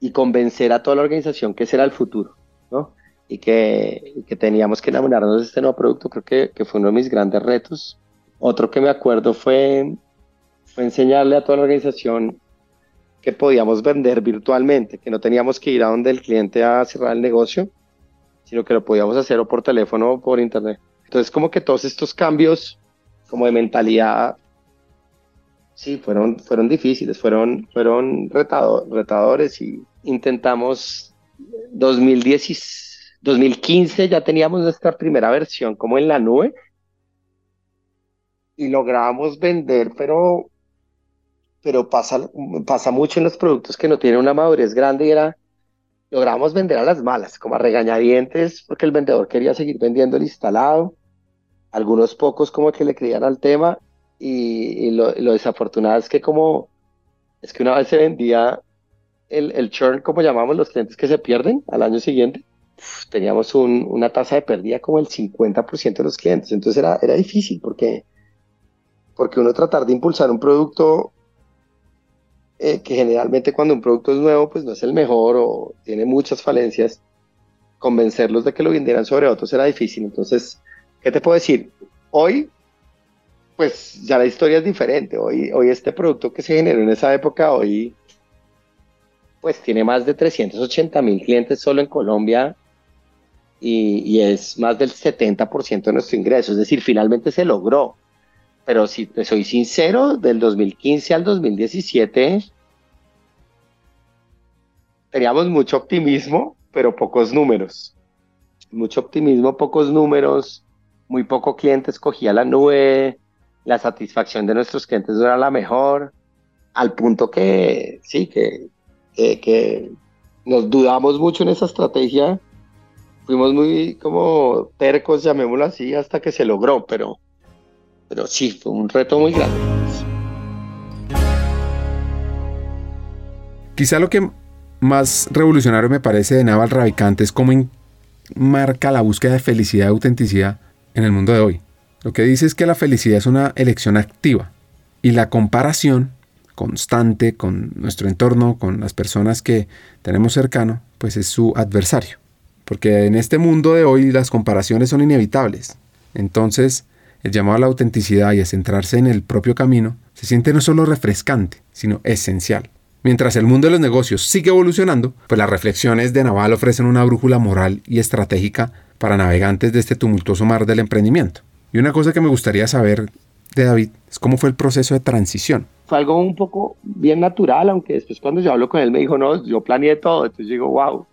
Y convencer a toda la organización que ese era el futuro, ¿no? Y que, que, teníamos que enamorarnos de este nuevo producto, creo que, que, fue uno de mis grandes retos. Otro que me acuerdo fue, fue enseñarle a toda la organización que podíamos vender virtualmente, que no teníamos que ir a donde el cliente a cerrar el negocio, sino que lo podíamos hacer o por teléfono o por internet. Entonces como que todos estos cambios como de mentalidad, sí, fueron, fueron difíciles, fueron, fueron retado, retadores y intentamos 2016 2015 ya teníamos nuestra primera versión como en la nube y lográbamos vender, pero, pero pasa, pasa mucho en los productos que no tienen una madurez grande y era, logramos vender a las malas, como a regañadientes, porque el vendedor quería seguir vendiendo el instalado, algunos pocos como que le creían al tema y, lo, lo, desafortunado es que como, es que una vez se vendía el, el churn, como llamamos los clientes que se pierden al año siguiente, teníamos una tasa de pérdida como el 50% de los clientes. Entonces era, era difícil porque, porque uno tratar de impulsar un producto eh, que generalmente cuando un producto es nuevo pues no es el mejor o tiene muchas falencias, convencerlos de que lo vendieran sobre otros era difícil. Entonces, ¿qué te puedo decir? Hoy pues ya la historia es diferente. Hoy, hoy este producto que se generó en esa época, hoy pues tiene más de 380 mil clientes solo en Colombia y, es más del 70% de nuestro ingreso. Es decir, finalmente se logró. Pero si te soy sincero, del 2015 al 2017 teníamos mucho optimismo, pero pocos números. Mucho optimismo, pocos números, muy poco cliente escogía la nube, la satisfacción de nuestros clientes no era la mejor, al punto que sí, que que nos dudamos mucho en esa estrategia. Fuimos muy como tercos, llamémoslo así, hasta que se logró, pero, pero sí, fue un reto muy grande. Quizá lo que más revolucionario me parece de Naval Ravikant es cómo marca la búsqueda de felicidad y autenticidad en el mundo de hoy. Lo que dice es que la felicidad es una elección activa y la comparación constante con nuestro entorno, con las personas que tenemos cercano, pues es su adversario. Porque en este mundo de hoy las comparaciones son inevitables. Entonces, el llamado a la autenticidad y a centrarse en el propio camino se siente no solo refrescante, sino esencial. Mientras el mundo de los negocios sigue evolucionando, pues las reflexiones de Naval ofrecen una brújula moral y estratégica para navegantes de este tumultuoso mar del emprendimiento. Y una cosa que me gustaría saber de David es cómo fue el proceso de transición fue algo un poco bien natural, aunque después cuando yo hablo con él me dijo, no, yo planeé todo, entonces digo, wow,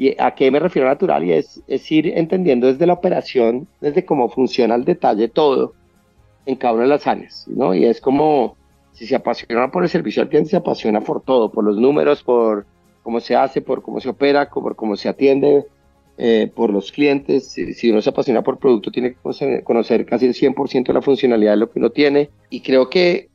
¿y a qué me refiero natural? Y es, es ir entendiendo desde la operación, desde cómo funciona al detalle todo en cada una de las áreas, ¿no? Y es como, si se apasiona por el servicio al cliente, se apasiona por todo, por los números, por cómo se hace, por cómo se opera, por cómo se atiende, eh, por los clientes. Si, si, uno se apasiona por producto, tiene que conocer, casi el 100% de la funcionalidad de lo que uno tiene. Y creo que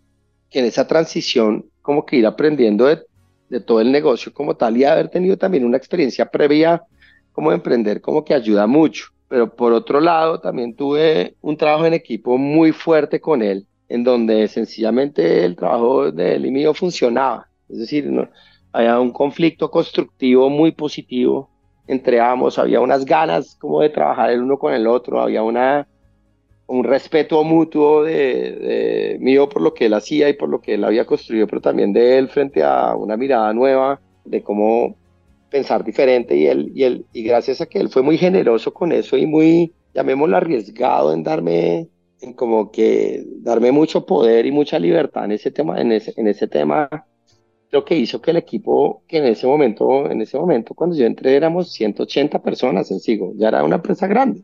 que en esa transición como que ir aprendiendo de, de, todo el negocio como tal y haber tenido también una experiencia previa como de emprender como que ayuda mucho. Pero por otro lado, también tuve un trabajo en equipo muy fuerte con él, en donde sencillamente el trabajo de él y mío funcionaba. Es decir, ¿no? había un conflicto constructivo muy positivo entre ambos, había unas ganas como de trabajar el uno con el otro, había una un respeto mutuo de, mío por lo que él hacía y por lo que él había construido, pero también de él frente a una mirada nueva de cómo pensar diferente. Y él y él y gracias a que él fue muy generoso con eso y muy llamémoslo arriesgado en darme en como que darme mucho poder y mucha libertad en ese tema en ese, en ese tema lo que hizo que el equipo que en ese momento en ese momento cuando yo entré éramos 180 personas en Sigo ya era una empresa grande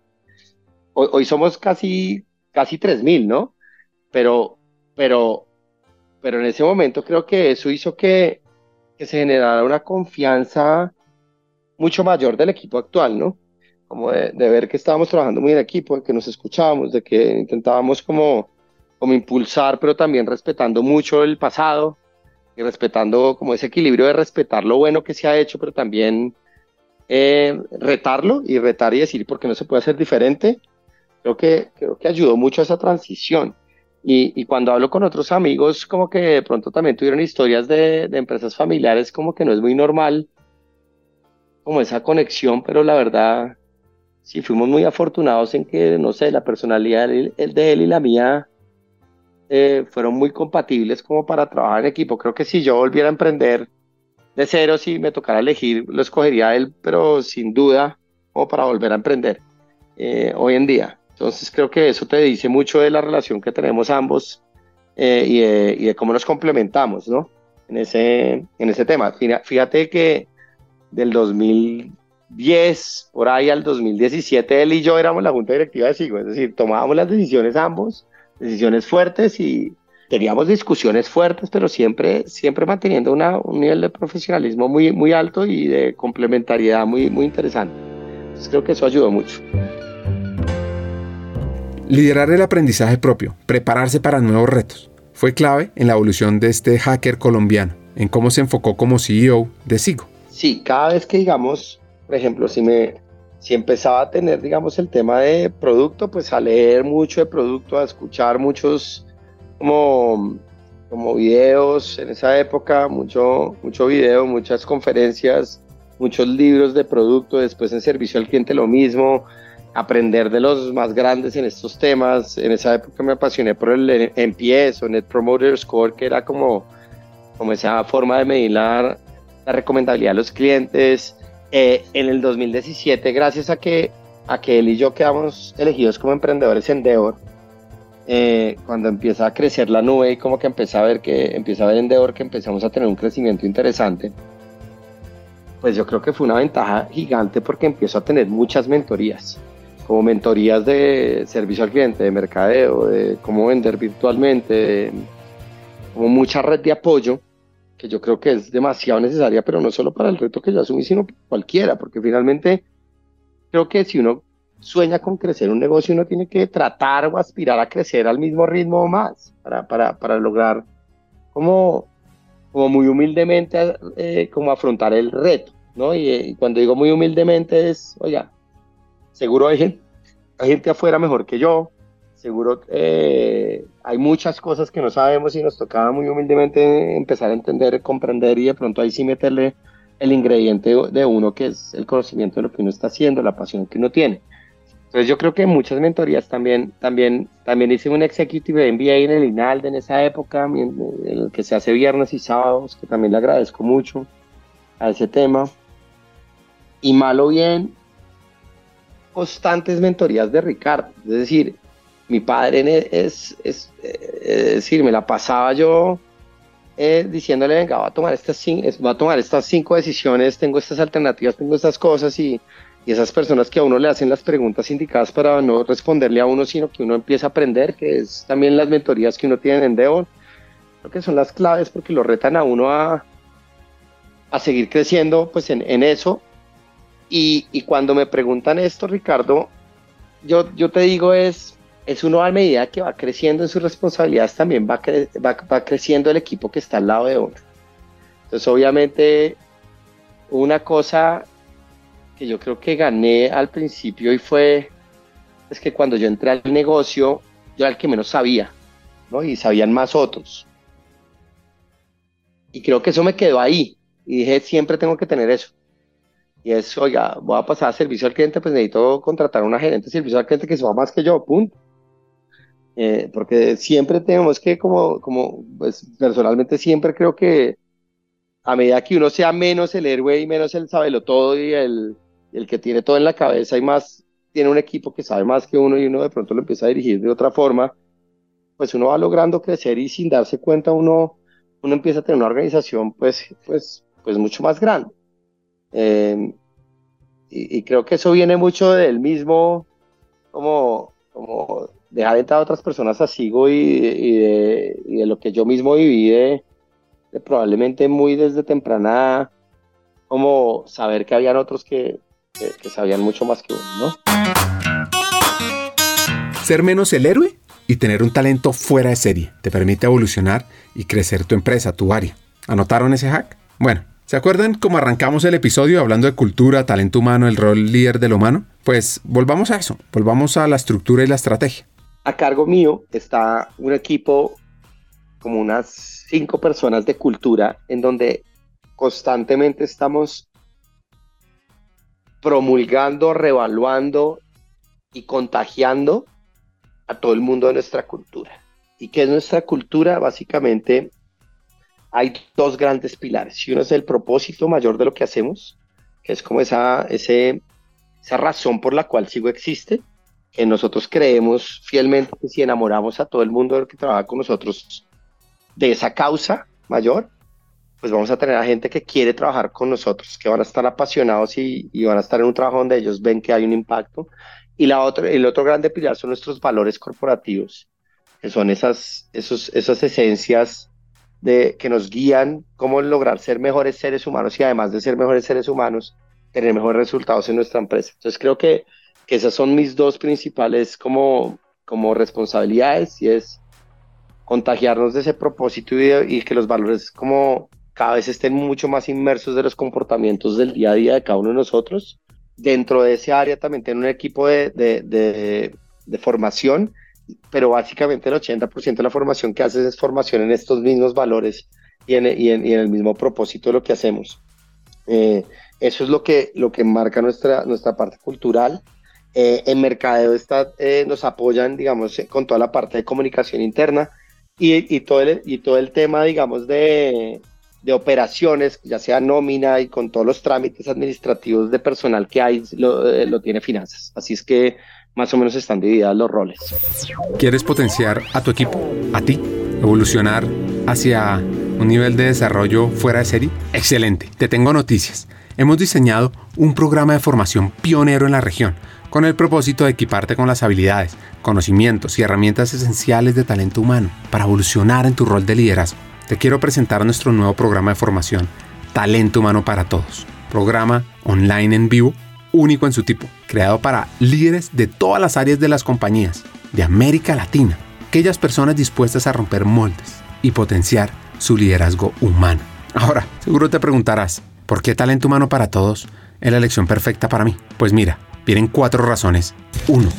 hoy, somos casi, casi 3.000, ¿no? Pero, pero, pero en ese momento creo que eso hizo que, que se generara una confianza mucho mayor del equipo actual, ¿no? Como de, ver que estábamos trabajando muy en equipo, de que nos escuchábamos, de que intentábamos como, como impulsar, pero también respetando mucho el pasado y respetando como ese equilibrio de respetar lo bueno que se ha hecho, pero también eh, retarlo y retar y decir por qué no se puede hacer diferente Creo que, creo que ayudó mucho a esa transición. Y, y, cuando hablo con otros amigos, como que de pronto también tuvieron historias de, de, empresas familiares, como que no es muy normal, como esa conexión, pero la verdad, sí fuimos muy afortunados en que, no sé, la personalidad de él, de él y la mía eh, fueron muy compatibles como para trabajar en equipo. Creo que si yo volviera a emprender de cero, si me tocara elegir, lo escogería él, pero sin duda, como para volver a emprender eh, hoy en día. Entonces creo que eso te dice mucho de la relación que tenemos ambos eh, y, de, cómo nos complementamos, ¿no? En ese, en ese tema. Fíjate que del 2010 por ahí al 2017 él y yo éramos la junta directiva de SIGO, es decir, tomábamos las decisiones ambos, decisiones fuertes y teníamos discusiones fuertes, pero siempre, siempre manteniendo una, un nivel de profesionalismo muy, muy alto y de complementariedad muy, muy interesante. Entonces creo que eso ayudó mucho. Liderar el aprendizaje propio, prepararse para nuevos retos, fue clave en la evolución de este hacker colombiano, en cómo se enfocó como CEO de Sigo. Sí, cada vez que digamos, por ejemplo, si me si empezaba a tener, digamos, el tema de producto, pues a leer mucho de producto, a escuchar muchos como, como videos en esa época, mucho, mucho video, muchas conferencias, muchos libros de producto, después en servicio al cliente lo mismo, aprender de los más grandes en estos temas. En esa época me apasioné por el NPS o Net Promoter Score, que era como, como esa forma de medir la, la recomendabilidad de los clientes. Eh, en el 2017, gracias a que, a que él y yo quedamos elegidos como emprendedores en Deor, eh, cuando empieza a crecer la nube y como que empieza a ver que empieza a ver en Deor que empezamos a tener un crecimiento interesante, pues yo creo que fue una ventaja gigante porque empiezo a tener muchas mentorías, como mentorías de servicio al cliente, de mercadeo, de cómo vender virtualmente, como mucha red de apoyo que yo creo que es demasiado necesaria, pero no solo para el reto que yo asumí, sino cualquiera, porque finalmente creo que si uno sueña con crecer un negocio, uno tiene que tratar o aspirar a crecer al mismo ritmo o más para, para, para lograr como, como muy humildemente eh, como afrontar el reto, ¿no? Y, y, cuando digo muy humildemente es, oye, seguro hay gente, afuera mejor que yo, seguro eh, hay muchas cosas que no sabemos y nos tocaba muy humildemente empezar a entender, comprender y de pronto ahí sí meterle el ingrediente de uno que es el conocimiento de lo que uno está haciendo, la pasión que uno tiene. Entonces yo creo que muchas mentorías también, también, también hice un executive MBA en el INALDE en esa época, el que se hace viernes y sábados, que también le agradezco mucho a ese tema. Y malo bien, constantes mentorías de Ricardo. Es decir, mi padre es, es, es, decir, me la pasaba yo eh, diciéndole, venga, va a, tomar estas, va a tomar estas cinco decisiones, tengo estas alternativas, tengo estas cosas y, y, esas personas que a uno le hacen las preguntas indicadas para no responderle a uno, sino que uno empieza a aprender, que es también las mentorías que uno tiene en Devon, creo que son las claves porque lo retan a uno a, a seguir creciendo pues en eso. Y, cuando me preguntan esto, Ricardo, yo, yo te digo es, es uno a medida que va creciendo en sus responsabilidades, también va, va, va, creciendo el equipo que está al lado de uno. Entonces, obviamente, una cosa que yo creo que gané al principio y fue, es que cuando yo entré al negocio, yo era el que menos sabía, ¿no? Y sabían más otros. Y creo que eso me quedó ahí. Y dije, siempre tengo que tener eso. Y es, oiga, voy a pasar a servicio al cliente, pues necesito contratar a una gerente de servicio al cliente que sepa más que yo, punto. Eh, porque siempre tenemos que, como, como, pues personalmente siempre creo que a medida que uno sea menos el héroe y menos el sabelo todo y el, el que tiene todo en la cabeza y más tiene un equipo que sabe más que uno y uno de pronto lo empieza a dirigir de otra forma, pues uno va logrando crecer y sin darse cuenta uno, uno empieza a tener una organización pues, pues, pues mucho más grande. Eh, y, creo que eso viene mucho del mismo, como, como dejar entrar a otras personas a Sigo y, y, de, lo que yo mismo viví de, probablemente muy desde temprana, como saber que habían otros que, que, que sabían mucho más que uno, ¿no? Ser menos el héroe y tener un talento fuera de serie te permite evolucionar y crecer tu empresa, tu área. ¿Anotaron ese hack? Bueno, ¿Se acuerdan cómo arrancamos el episodio hablando de cultura, talento humano, el rol líder de lo humano? Pues volvamos a eso, volvamos a la estructura y la estrategia. A cargo mío está un equipo como unas cinco personas de cultura en donde constantemente estamos promulgando, revaluando y contagiando a todo el mundo de nuestra cultura. ¿Y qué es nuestra cultura? Básicamente hay dos grandes pilares. Y uno es el propósito mayor de lo que hacemos, que es como esa, ese, esa razón por la cual Sigo existe, que nosotros creemos fielmente que si enamoramos a todo el mundo que trabaja con nosotros de esa causa mayor, pues vamos a tener a gente que quiere trabajar con nosotros, que van a estar apasionados y, y van a estar en un trabajo donde ellos ven que hay un impacto. Y la otra, el otro grande pilar son nuestros valores corporativos, que son esas, esos, esas esencias de, que nos guían cómo lograr ser mejores seres humanos y además de ser mejores seres humanos, tener mejores resultados en nuestra empresa. Entonces creo que, que esas son mis dos principales como, como responsabilidades y es contagiarnos de ese propósito y, de, y, que los valores como cada vez estén mucho más inmersos de los comportamientos del día a día de cada uno de nosotros. Dentro de ese área también tener un equipo de, de, de formación pero básicamente el 80% de la formación que haces es formación en estos mismos valores y en, y en, y en el mismo propósito de lo que hacemos. Eh, eso es lo que, lo que marca nuestra, nuestra parte cultural. Eh, en Mercadeo está, eh, nos apoyan, digamos, con toda la parte de comunicación interna y, y, todo el, y todo el tema, digamos, de, de operaciones, ya sea nómina y con todos los trámites administrativos de personal que hay, lo, eh, lo tiene finanzas. Así es que más o menos están divididas los roles. ¿Quieres potenciar a tu equipo, a ti, evolucionar hacia un nivel de desarrollo fuera de serie? Excelente, te tengo noticias. Hemos diseñado un programa de formación pionero en la región con el propósito de equiparte con las habilidades, conocimientos y herramientas esenciales de talento humano para evolucionar en tu rol de liderazgo. Te quiero presentar nuestro nuevo programa de formación, Talento Humano para Todos, programa online en vivo único en su tipo, creado para líderes de todas las áreas de las compañías de América Latina, aquellas personas dispuestas a romper moldes y potenciar su liderazgo humano. Ahora, seguro te preguntarás, ¿por qué talento humano para todos es la elección perfecta para mí? Pues mira, vienen cuatro razones. Uno,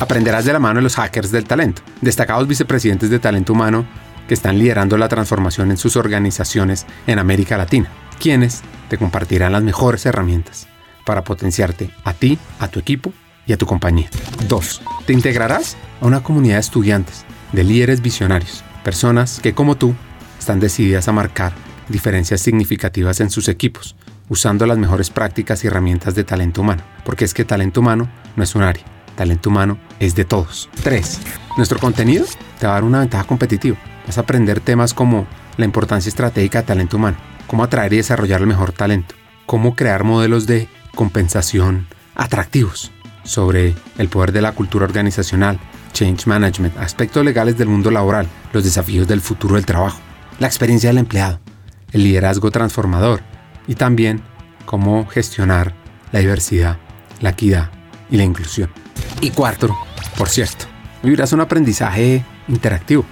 aprenderás de la mano de los hackers del talento, destacados vicepresidentes de talento humano que están liderando la transformación en sus organizaciones en América Latina, quienes te compartirán las mejores herramientas para potenciarte a ti, a tu equipo y a tu compañía. 2. Te integrarás a una comunidad de estudiantes, de líderes visionarios, personas que como tú están decididas a marcar diferencias significativas en sus equipos, usando las mejores prácticas y herramientas de talento humano, porque es que talento humano no es un área, talento humano es de todos. 3. Nuestro contenido te va a dar una ventaja competitiva. Vas a aprender temas como la importancia estratégica de talento humano, cómo atraer y desarrollar el mejor talento, cómo crear modelos de compensación atractivos sobre el poder de la cultura organizacional, change management, aspectos legales del mundo laboral, los desafíos del futuro del trabajo, la experiencia del empleado, el liderazgo transformador y también cómo gestionar la diversidad, la equidad y la inclusión. Y cuarto, por cierto, vivirás un aprendizaje interactivo,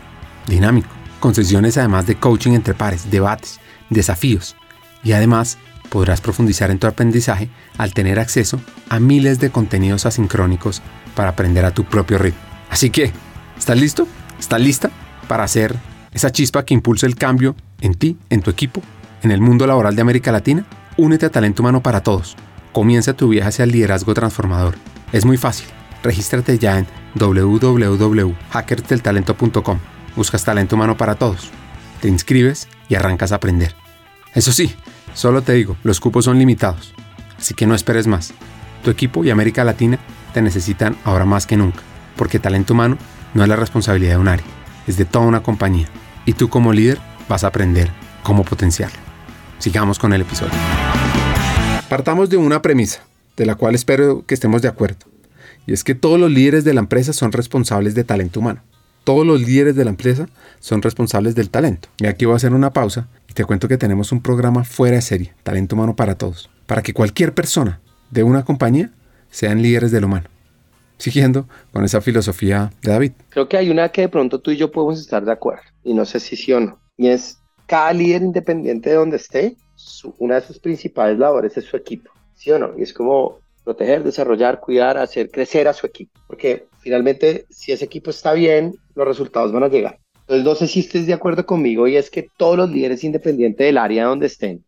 dinámico, con sesiones además de coaching entre pares, debates, desafíos y además podrás profundizar en tu aprendizaje al tener acceso a miles de contenidos asincrónicos para aprender a tu propio ritmo. Así que, ¿estás listo? ¿Estás lista para hacer esa chispa que impulse el cambio en ti, en tu equipo, en el mundo laboral de América Latina? Únete a Talento Humano para Todos. Comienza tu viaje hacia el liderazgo transformador. Es muy fácil. Regístrate ya en www.hackersdeltalento.com. Buscas Talento Humano para Todos. Te inscribes y arrancas a aprender. Eso sí, Solo te digo, los cupos son limitados, así que no esperes más. Tu equipo y América Latina te necesitan ahora más que nunca, porque talento humano no es la responsabilidad de un área, es de toda una compañía, y tú como líder vas a aprender cómo potenciarlo. Sigamos con el episodio. Partamos de una premisa, de la cual espero que estemos de acuerdo, y es que todos los líderes de la empresa son responsables de talento humano. Todos los líderes de la empresa son responsables del talento. Y aquí voy a hacer una pausa te cuento que tenemos un programa fuera de serie, Talento Humano para Todos, para que cualquier persona de una compañía sean líderes del humano. Siguiendo con esa filosofía de David. Creo que hay una que de pronto tú y yo podemos estar de acuerdo, y no sé si sí o no, y es cada líder independiente de donde esté, una de sus principales labores es su equipo, ¿sí o no? Y es como proteger, desarrollar, cuidar, hacer crecer a su equipo, porque finalmente si ese equipo está bien, los resultados van a llegar. Entonces, no sé si estés de acuerdo conmigo y es que todos los líderes, independientes del área donde estén,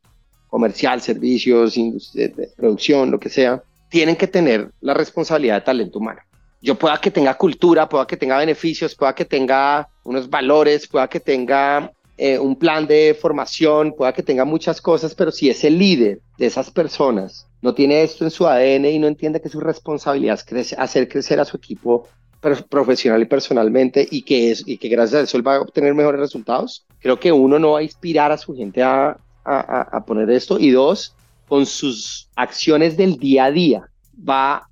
comercial, servicios, de producción, lo que sea, tienen que tener la responsabilidad de talento humano. Yo pueda que tenga cultura, pueda que tenga beneficios, pueda que tenga unos valores, pueda que tenga eh, un plan de formación, pueda que tenga muchas cosas, pero si ese líder de esas personas no tiene esto en su ADN y no entiende que su responsabilidad es hacer crecer a su equipo profesional y personalmente y que, es, y que gracias a eso él va a obtener mejores resultados. Creo que uno no va a inspirar a su gente a, a, a poner esto y dos, con sus acciones del día a día va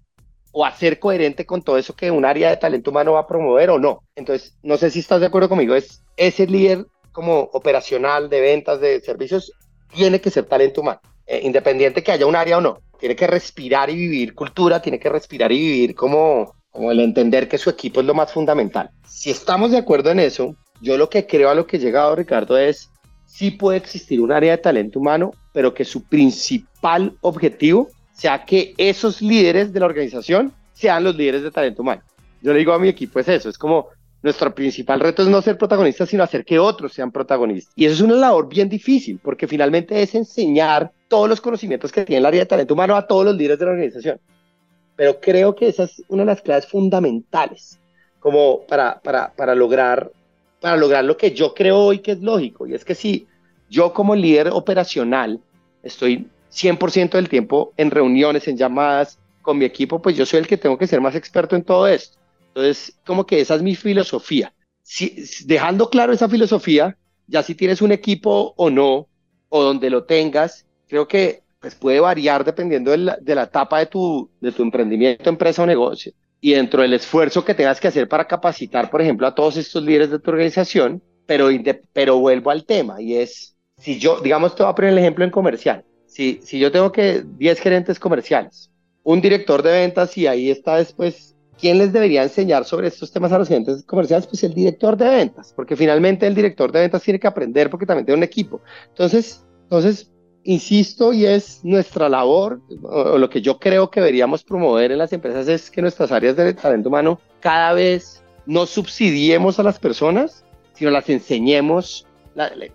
o a ser coherente con todo eso que un área de talento humano va a promover o no. Entonces, no sé si estás de acuerdo conmigo, es ese líder como operacional de ventas, de servicios, tiene que ser talento humano, eh, independiente que haya un área o no. Tiene que respirar y vivir cultura, tiene que respirar y vivir como como el entender que su equipo es lo más fundamental. Si estamos de acuerdo en eso, yo lo que creo a lo que he llegado, Ricardo, es sí puede existir un área de talento humano, pero que su principal objetivo sea que esos líderes de la organización sean los líderes de talento humano. Yo le digo a mi equipo es eso, es como nuestro principal reto es no ser protagonistas, sino hacer que otros sean protagonistas. Y eso es una labor bien difícil, porque finalmente es enseñar todos los conocimientos que tiene el área de talento humano a todos los líderes de la organización. Pero creo que esa es una de las claves fundamentales como para, para, para, lograr, para lograr lo que yo creo hoy que es lógico. Y es que si yo como líder operacional estoy 100% del tiempo en reuniones, en llamadas con mi equipo, pues yo soy el que tengo que ser más experto en todo esto. Entonces, como que esa es mi filosofía. Si, dejando claro esa filosofía, ya si tienes un equipo o no, o donde lo tengas, creo que pues puede variar dependiendo de la, de la etapa de tu, de tu emprendimiento, empresa o negocio. Y dentro del esfuerzo que tengas que hacer para capacitar, por ejemplo, a todos estos líderes de tu organización, pero, pero vuelvo al tema y es, si yo, digamos, te voy a poner el ejemplo en comercial. Si, si yo tengo que 10 gerentes comerciales, un director de ventas y ahí está después, ¿quién les debería enseñar sobre estos temas a los gerentes comerciales? Pues el director de ventas, porque finalmente el director de ventas tiene que aprender porque también tiene un equipo. Entonces, entonces insisto, y es nuestra labor, o, lo que yo creo que deberíamos promover en las empresas es que nuestras áreas de talento humano cada vez no subsidiemos a las personas, sino las enseñemos,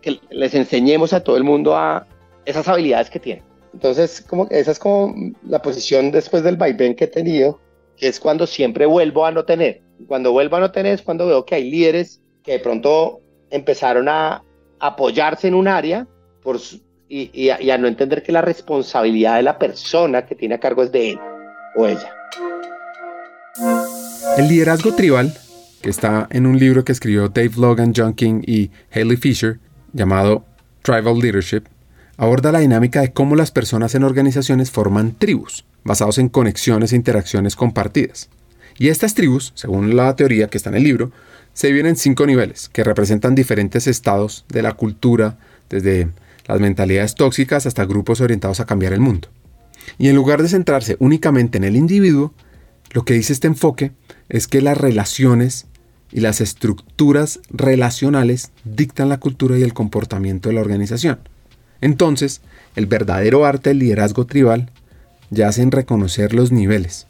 que les enseñemos a todo el mundo a esas habilidades que tienen. Entonces, como, esa es como la posición después del vaivén que he tenido, que es cuando siempre vuelvo a no tener. Cuando vuelvo a no tener es cuando veo que hay líderes que de pronto empezaron a apoyarse en un área por y, a, no entender que la responsabilidad de la persona que tiene a cargo es de él o ella. El liderazgo tribal, que está en un libro que escribió Dave Logan, John y Haley Fisher, llamado Tribal Leadership, aborda la dinámica de cómo las personas en organizaciones forman tribus, basados en conexiones e interacciones compartidas. Y estas tribus, según la teoría que está en el libro, se dividen en cinco niveles, que representan diferentes estados de la cultura, desde las mentalidades tóxicas hasta grupos orientados a cambiar el mundo. Y en lugar de centrarse únicamente en el individuo, lo que dice este enfoque es que las relaciones y las estructuras relacionales dictan la cultura y el comportamiento de la organización. Entonces, el verdadero arte del liderazgo tribal yace en reconocer los niveles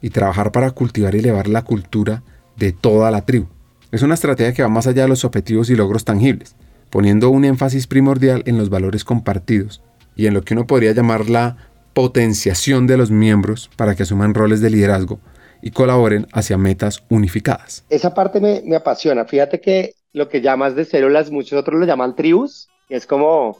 y trabajar para cultivar y elevar la cultura de toda la tribu. Es una estrategia que va más allá de los objetivos y logros tangibles poniendo un énfasis primordial en los valores compartidos y en lo que uno podría llamar la potenciación de los miembros para que asuman roles de liderazgo y colaboren hacia metas unificadas. Esa parte me, me apasiona. Fíjate que lo que llamas de células, muchos otros lo llaman tribus, es como,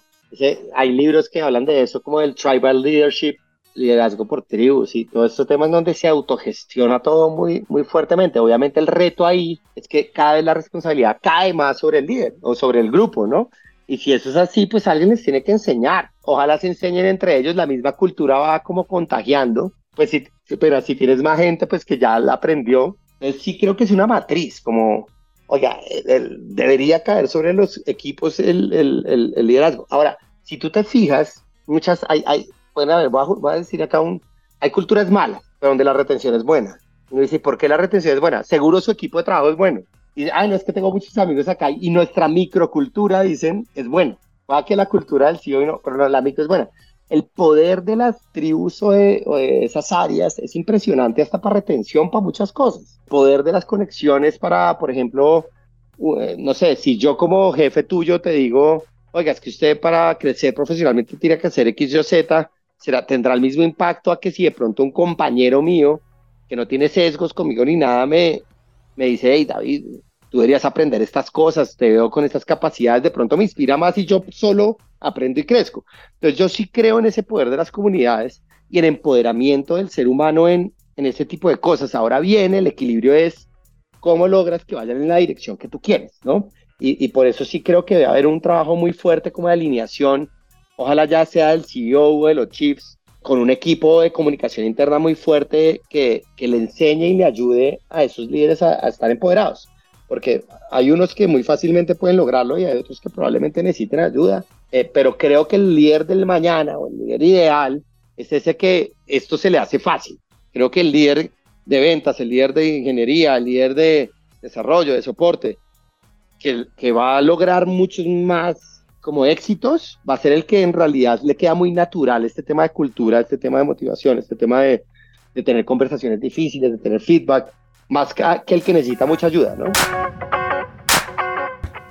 hay libros que hablan de eso, como el tribal leadership, liderazgo por tribus y todos estos temas donde se autogestiona todo muy, muy fuertemente. Obviamente el reto ahí es que cada vez la responsabilidad cae más sobre el líder o sobre el grupo, ¿no? Y si eso es así, pues alguien les tiene que enseñar. Ojalá se enseñen entre ellos, la misma cultura va como contagiando. Pues sí, pero si tienes más gente, pues que ya la aprendió. Entonces sí creo que es una matriz, como, oiga, debería caer sobre los equipos el, el, el, liderazgo. Ahora, si tú te fijas, muchas, hay, hay, bueno, a ver, voy a, decir acá un, hay culturas malas, pero donde la retención es buena. Uno dice, ¿por qué la retención es buena? Seguro su equipo de trabajo es bueno. Y ay, no es que tengo muchos amigos acá y nuestra microcultura, dicen, es buena. Va que la cultura del CEO no, pero la micro es buena. El poder de las tribus o de, esas áreas es impresionante hasta para retención, para muchas cosas. Poder de las conexiones para, por ejemplo, eh, no sé, si yo como jefe tuyo te digo, oiga, es que usted para crecer profesionalmente tiene que hacer X, Y, Z, será, tendrá el mismo impacto a que si de pronto un compañero mío que no tiene sesgos conmigo ni nada me, me dice, hey David, tú deberías aprender estas cosas, te veo con estas capacidades, de pronto me inspira más y yo solo aprendo y crezco. Entonces yo sí creo en ese poder de las comunidades y en empoderamiento del ser humano en, en ese tipo de cosas. Ahora bien, el equilibrio es cómo logras que vayan en la dirección que tú quieres, ¿no? Y, y por eso sí creo que debe haber un trabajo muy fuerte como de alineación ojalá ya sea del CEO de los Chiefs, con un equipo de comunicación interna muy fuerte que, que le enseñe y le ayude a esos líderes a, estar empoderados. Porque hay unos que muy fácilmente pueden lograrlo y hay otros que probablemente necesiten ayuda. Eh, pero creo que el líder del mañana o el líder ideal es ese que esto se le hace fácil. Creo que el líder de ventas, el líder de ingeniería, el líder de desarrollo, de soporte, que, que va a lograr muchos más como éxitos va a ser el que en realidad le queda muy natural este tema de cultura, este tema de motivación, este tema de, de tener conversaciones difíciles, de tener feedback, más que, el que necesita mucha ayuda, ¿no?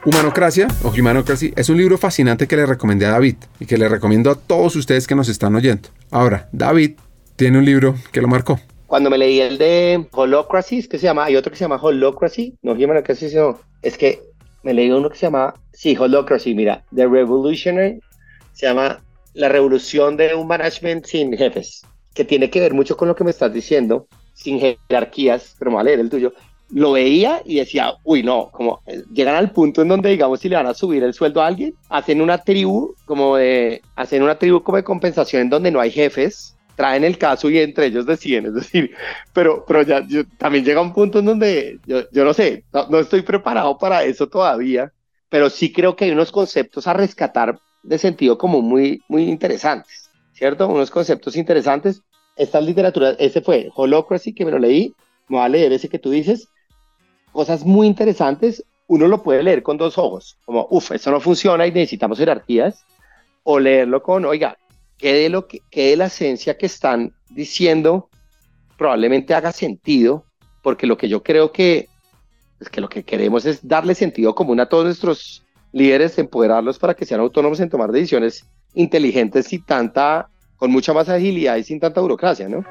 Humanocracia o Humanocracy es un libro fascinante que le recomendé a David y que le recomiendo a todos ustedes que nos están oyendo. Ahora, David tiene un libro que lo marcó. Cuando me leí el de Holocracy, que se llama, hay otro que se llama Holocracy, no Humanocracy, sino, es que me leí uno que se llama, sí, Holocracy, mira, The Revolutionary, se llama La revolución de un management sin jefes, que tiene que ver mucho con lo que me estás diciendo, sin jerarquías, pero a leer el tuyo, lo veía y decía, uy, no, como eh, llegan al punto en donde, digamos, si le van a subir el sueldo a alguien, hacen una tribu, como de, hacen una tribu como de compensación en donde no hay jefes, traen el caso y entre ellos deciden, es decir, pero, pero ya también llega un punto en donde yo, yo no sé, no, estoy preparado para eso todavía, pero sí creo que hay unos conceptos a rescatar de sentido como muy, muy interesantes, ¿cierto? Unos conceptos interesantes. Esta literatura, ese fue Holocracy, que me lo leí, me va a leer ese que tú dices, cosas muy interesantes, uno lo puede leer con dos ojos, como, uff, eso no funciona y necesitamos jerarquías, o leerlo con, oiga, que de, lo que, de la esencia que están diciendo probablemente haga sentido, porque lo que yo creo que es que lo que queremos es darle sentido común a todos nuestros líderes, empoderarlos para que sean autónomos en tomar decisiones inteligentes y tanta, con mucha más agilidad y sin tanta burocracia, ¿no?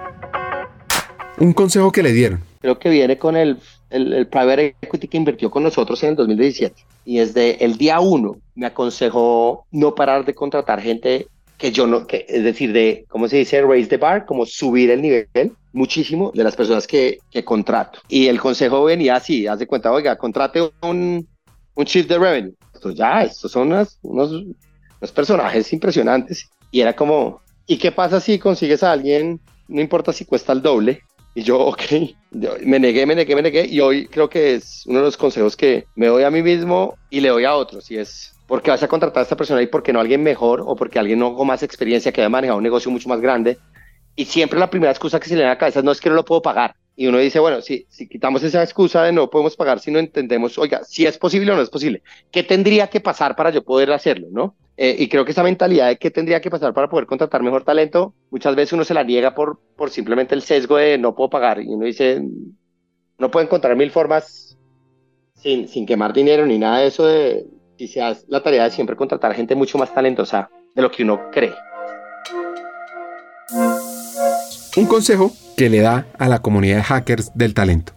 Un consejo que le dieron. Creo que viene con el, el, el private equity que invirtió con nosotros en el 2017. Y desde el día uno me aconsejó no parar de contratar gente que yo no, que, es decir, de, ¿cómo se dice? Raise the bar, como subir el nivel muchísimo de las personas que, que contrato. Y el consejo venía así, haz de cuenta, oiga, contrate un, un chief de revenue. Esto ya, estos son unos, unos personajes impresionantes. Y era como, ¿y qué pasa si consigues a alguien, no importa si cuesta el doble? Y yo, ok, me negué, me negué, me negué. Y hoy creo que es uno de los consejos que me doy a mí mismo y le doy a otros. Y es, ¿Por qué vas a contratar a esta persona y por qué no alguien mejor o porque alguien no con más experiencia que haya manejado un negocio mucho más grande? Y siempre la primera excusa que se le da a la cabeza no es que no lo puedo pagar. Y uno dice, bueno, si, si quitamos esa excusa de no podemos pagar si no entendemos, oiga, si es posible o no es posible, ¿qué tendría que pasar para yo poder hacerlo? ¿no? Eh, y creo que esa mentalidad de qué tendría que pasar para poder contratar mejor talento, muchas veces uno se la niega por, por simplemente el sesgo de no puedo pagar. Y uno dice, no puedo encontrar mil formas sin, sin quemar dinero ni nada de eso de, hace la tarea de siempre contratar gente mucho más talentosa de lo que uno cree. Un consejo que le da a la comunidad de hackers del talento.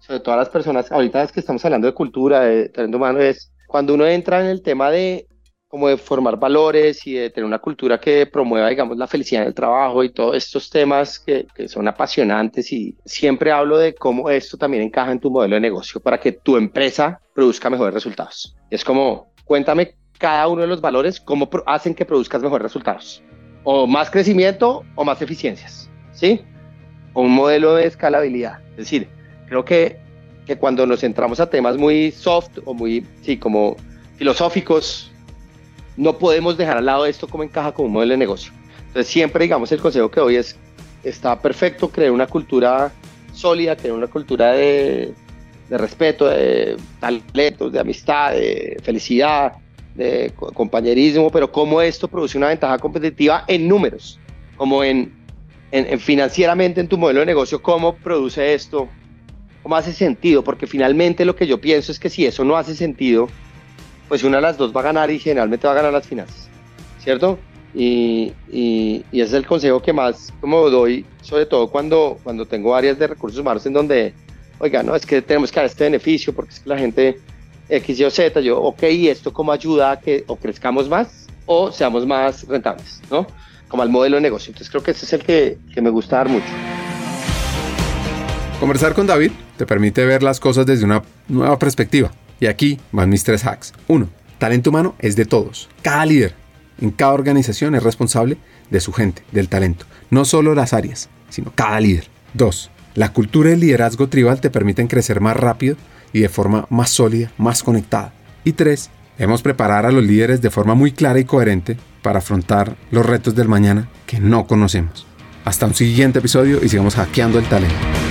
Sobre todas las personas, ahorita es que estamos hablando de cultura, de talento humano, es cuando uno entra en el tema de como de formar valores y de tener una cultura que promueva, digamos, la felicidad en el trabajo y todos estos temas que, que, son apasionantes y siempre hablo de cómo esto también encaja en tu modelo de negocio para que tu empresa produzca mejores resultados. Es como, cuéntame cada uno de los valores, cómo hacen que produzcas mejores resultados. O más crecimiento o más eficiencias, ¿sí? O un modelo de escalabilidad. Es decir, creo que, que cuando nos entramos a temas muy soft o muy, sí, como filosóficos, no podemos dejar al lado esto como encaja como un modelo de negocio. Entonces siempre, digamos, el consejo que doy es, está perfecto crear una cultura sólida, crear una cultura de, respeto, de talentos, de amistad, de felicidad, de compañerismo, pero cómo esto produce una ventaja competitiva en números, como en, en, financieramente en tu modelo de negocio, cómo produce esto, cómo hace sentido, porque finalmente lo que yo pienso es que si eso no hace sentido, pues una de las dos va a ganar y generalmente va a ganar las finanzas, ¿cierto? Y, ese es el consejo que más como doy, sobre todo cuando, cuando tengo áreas de recursos humanos en donde, oiga, no, es que tenemos que dar este beneficio porque es que la gente X, Y o Z, yo, ok, ¿y esto cómo ayuda a que o crezcamos más o seamos más rentables, ¿no? Como al modelo de negocio. Entonces creo que ese es el que, que me gusta dar mucho. Conversar con David te permite ver las cosas desde una nueva perspectiva y aquí van mis tres hacks. 1. Talento humano es de todos. Cada líder en cada organización es responsable de su gente, del talento. No solo las áreas, sino cada líder. 2. La cultura del liderazgo tribal te permiten crecer más rápido y de forma más sólida, más conectada. Y 3. Debemos preparar a los líderes de forma muy clara y coherente para afrontar los retos del mañana que no conocemos. Hasta un siguiente episodio y sigamos hackeando el talento.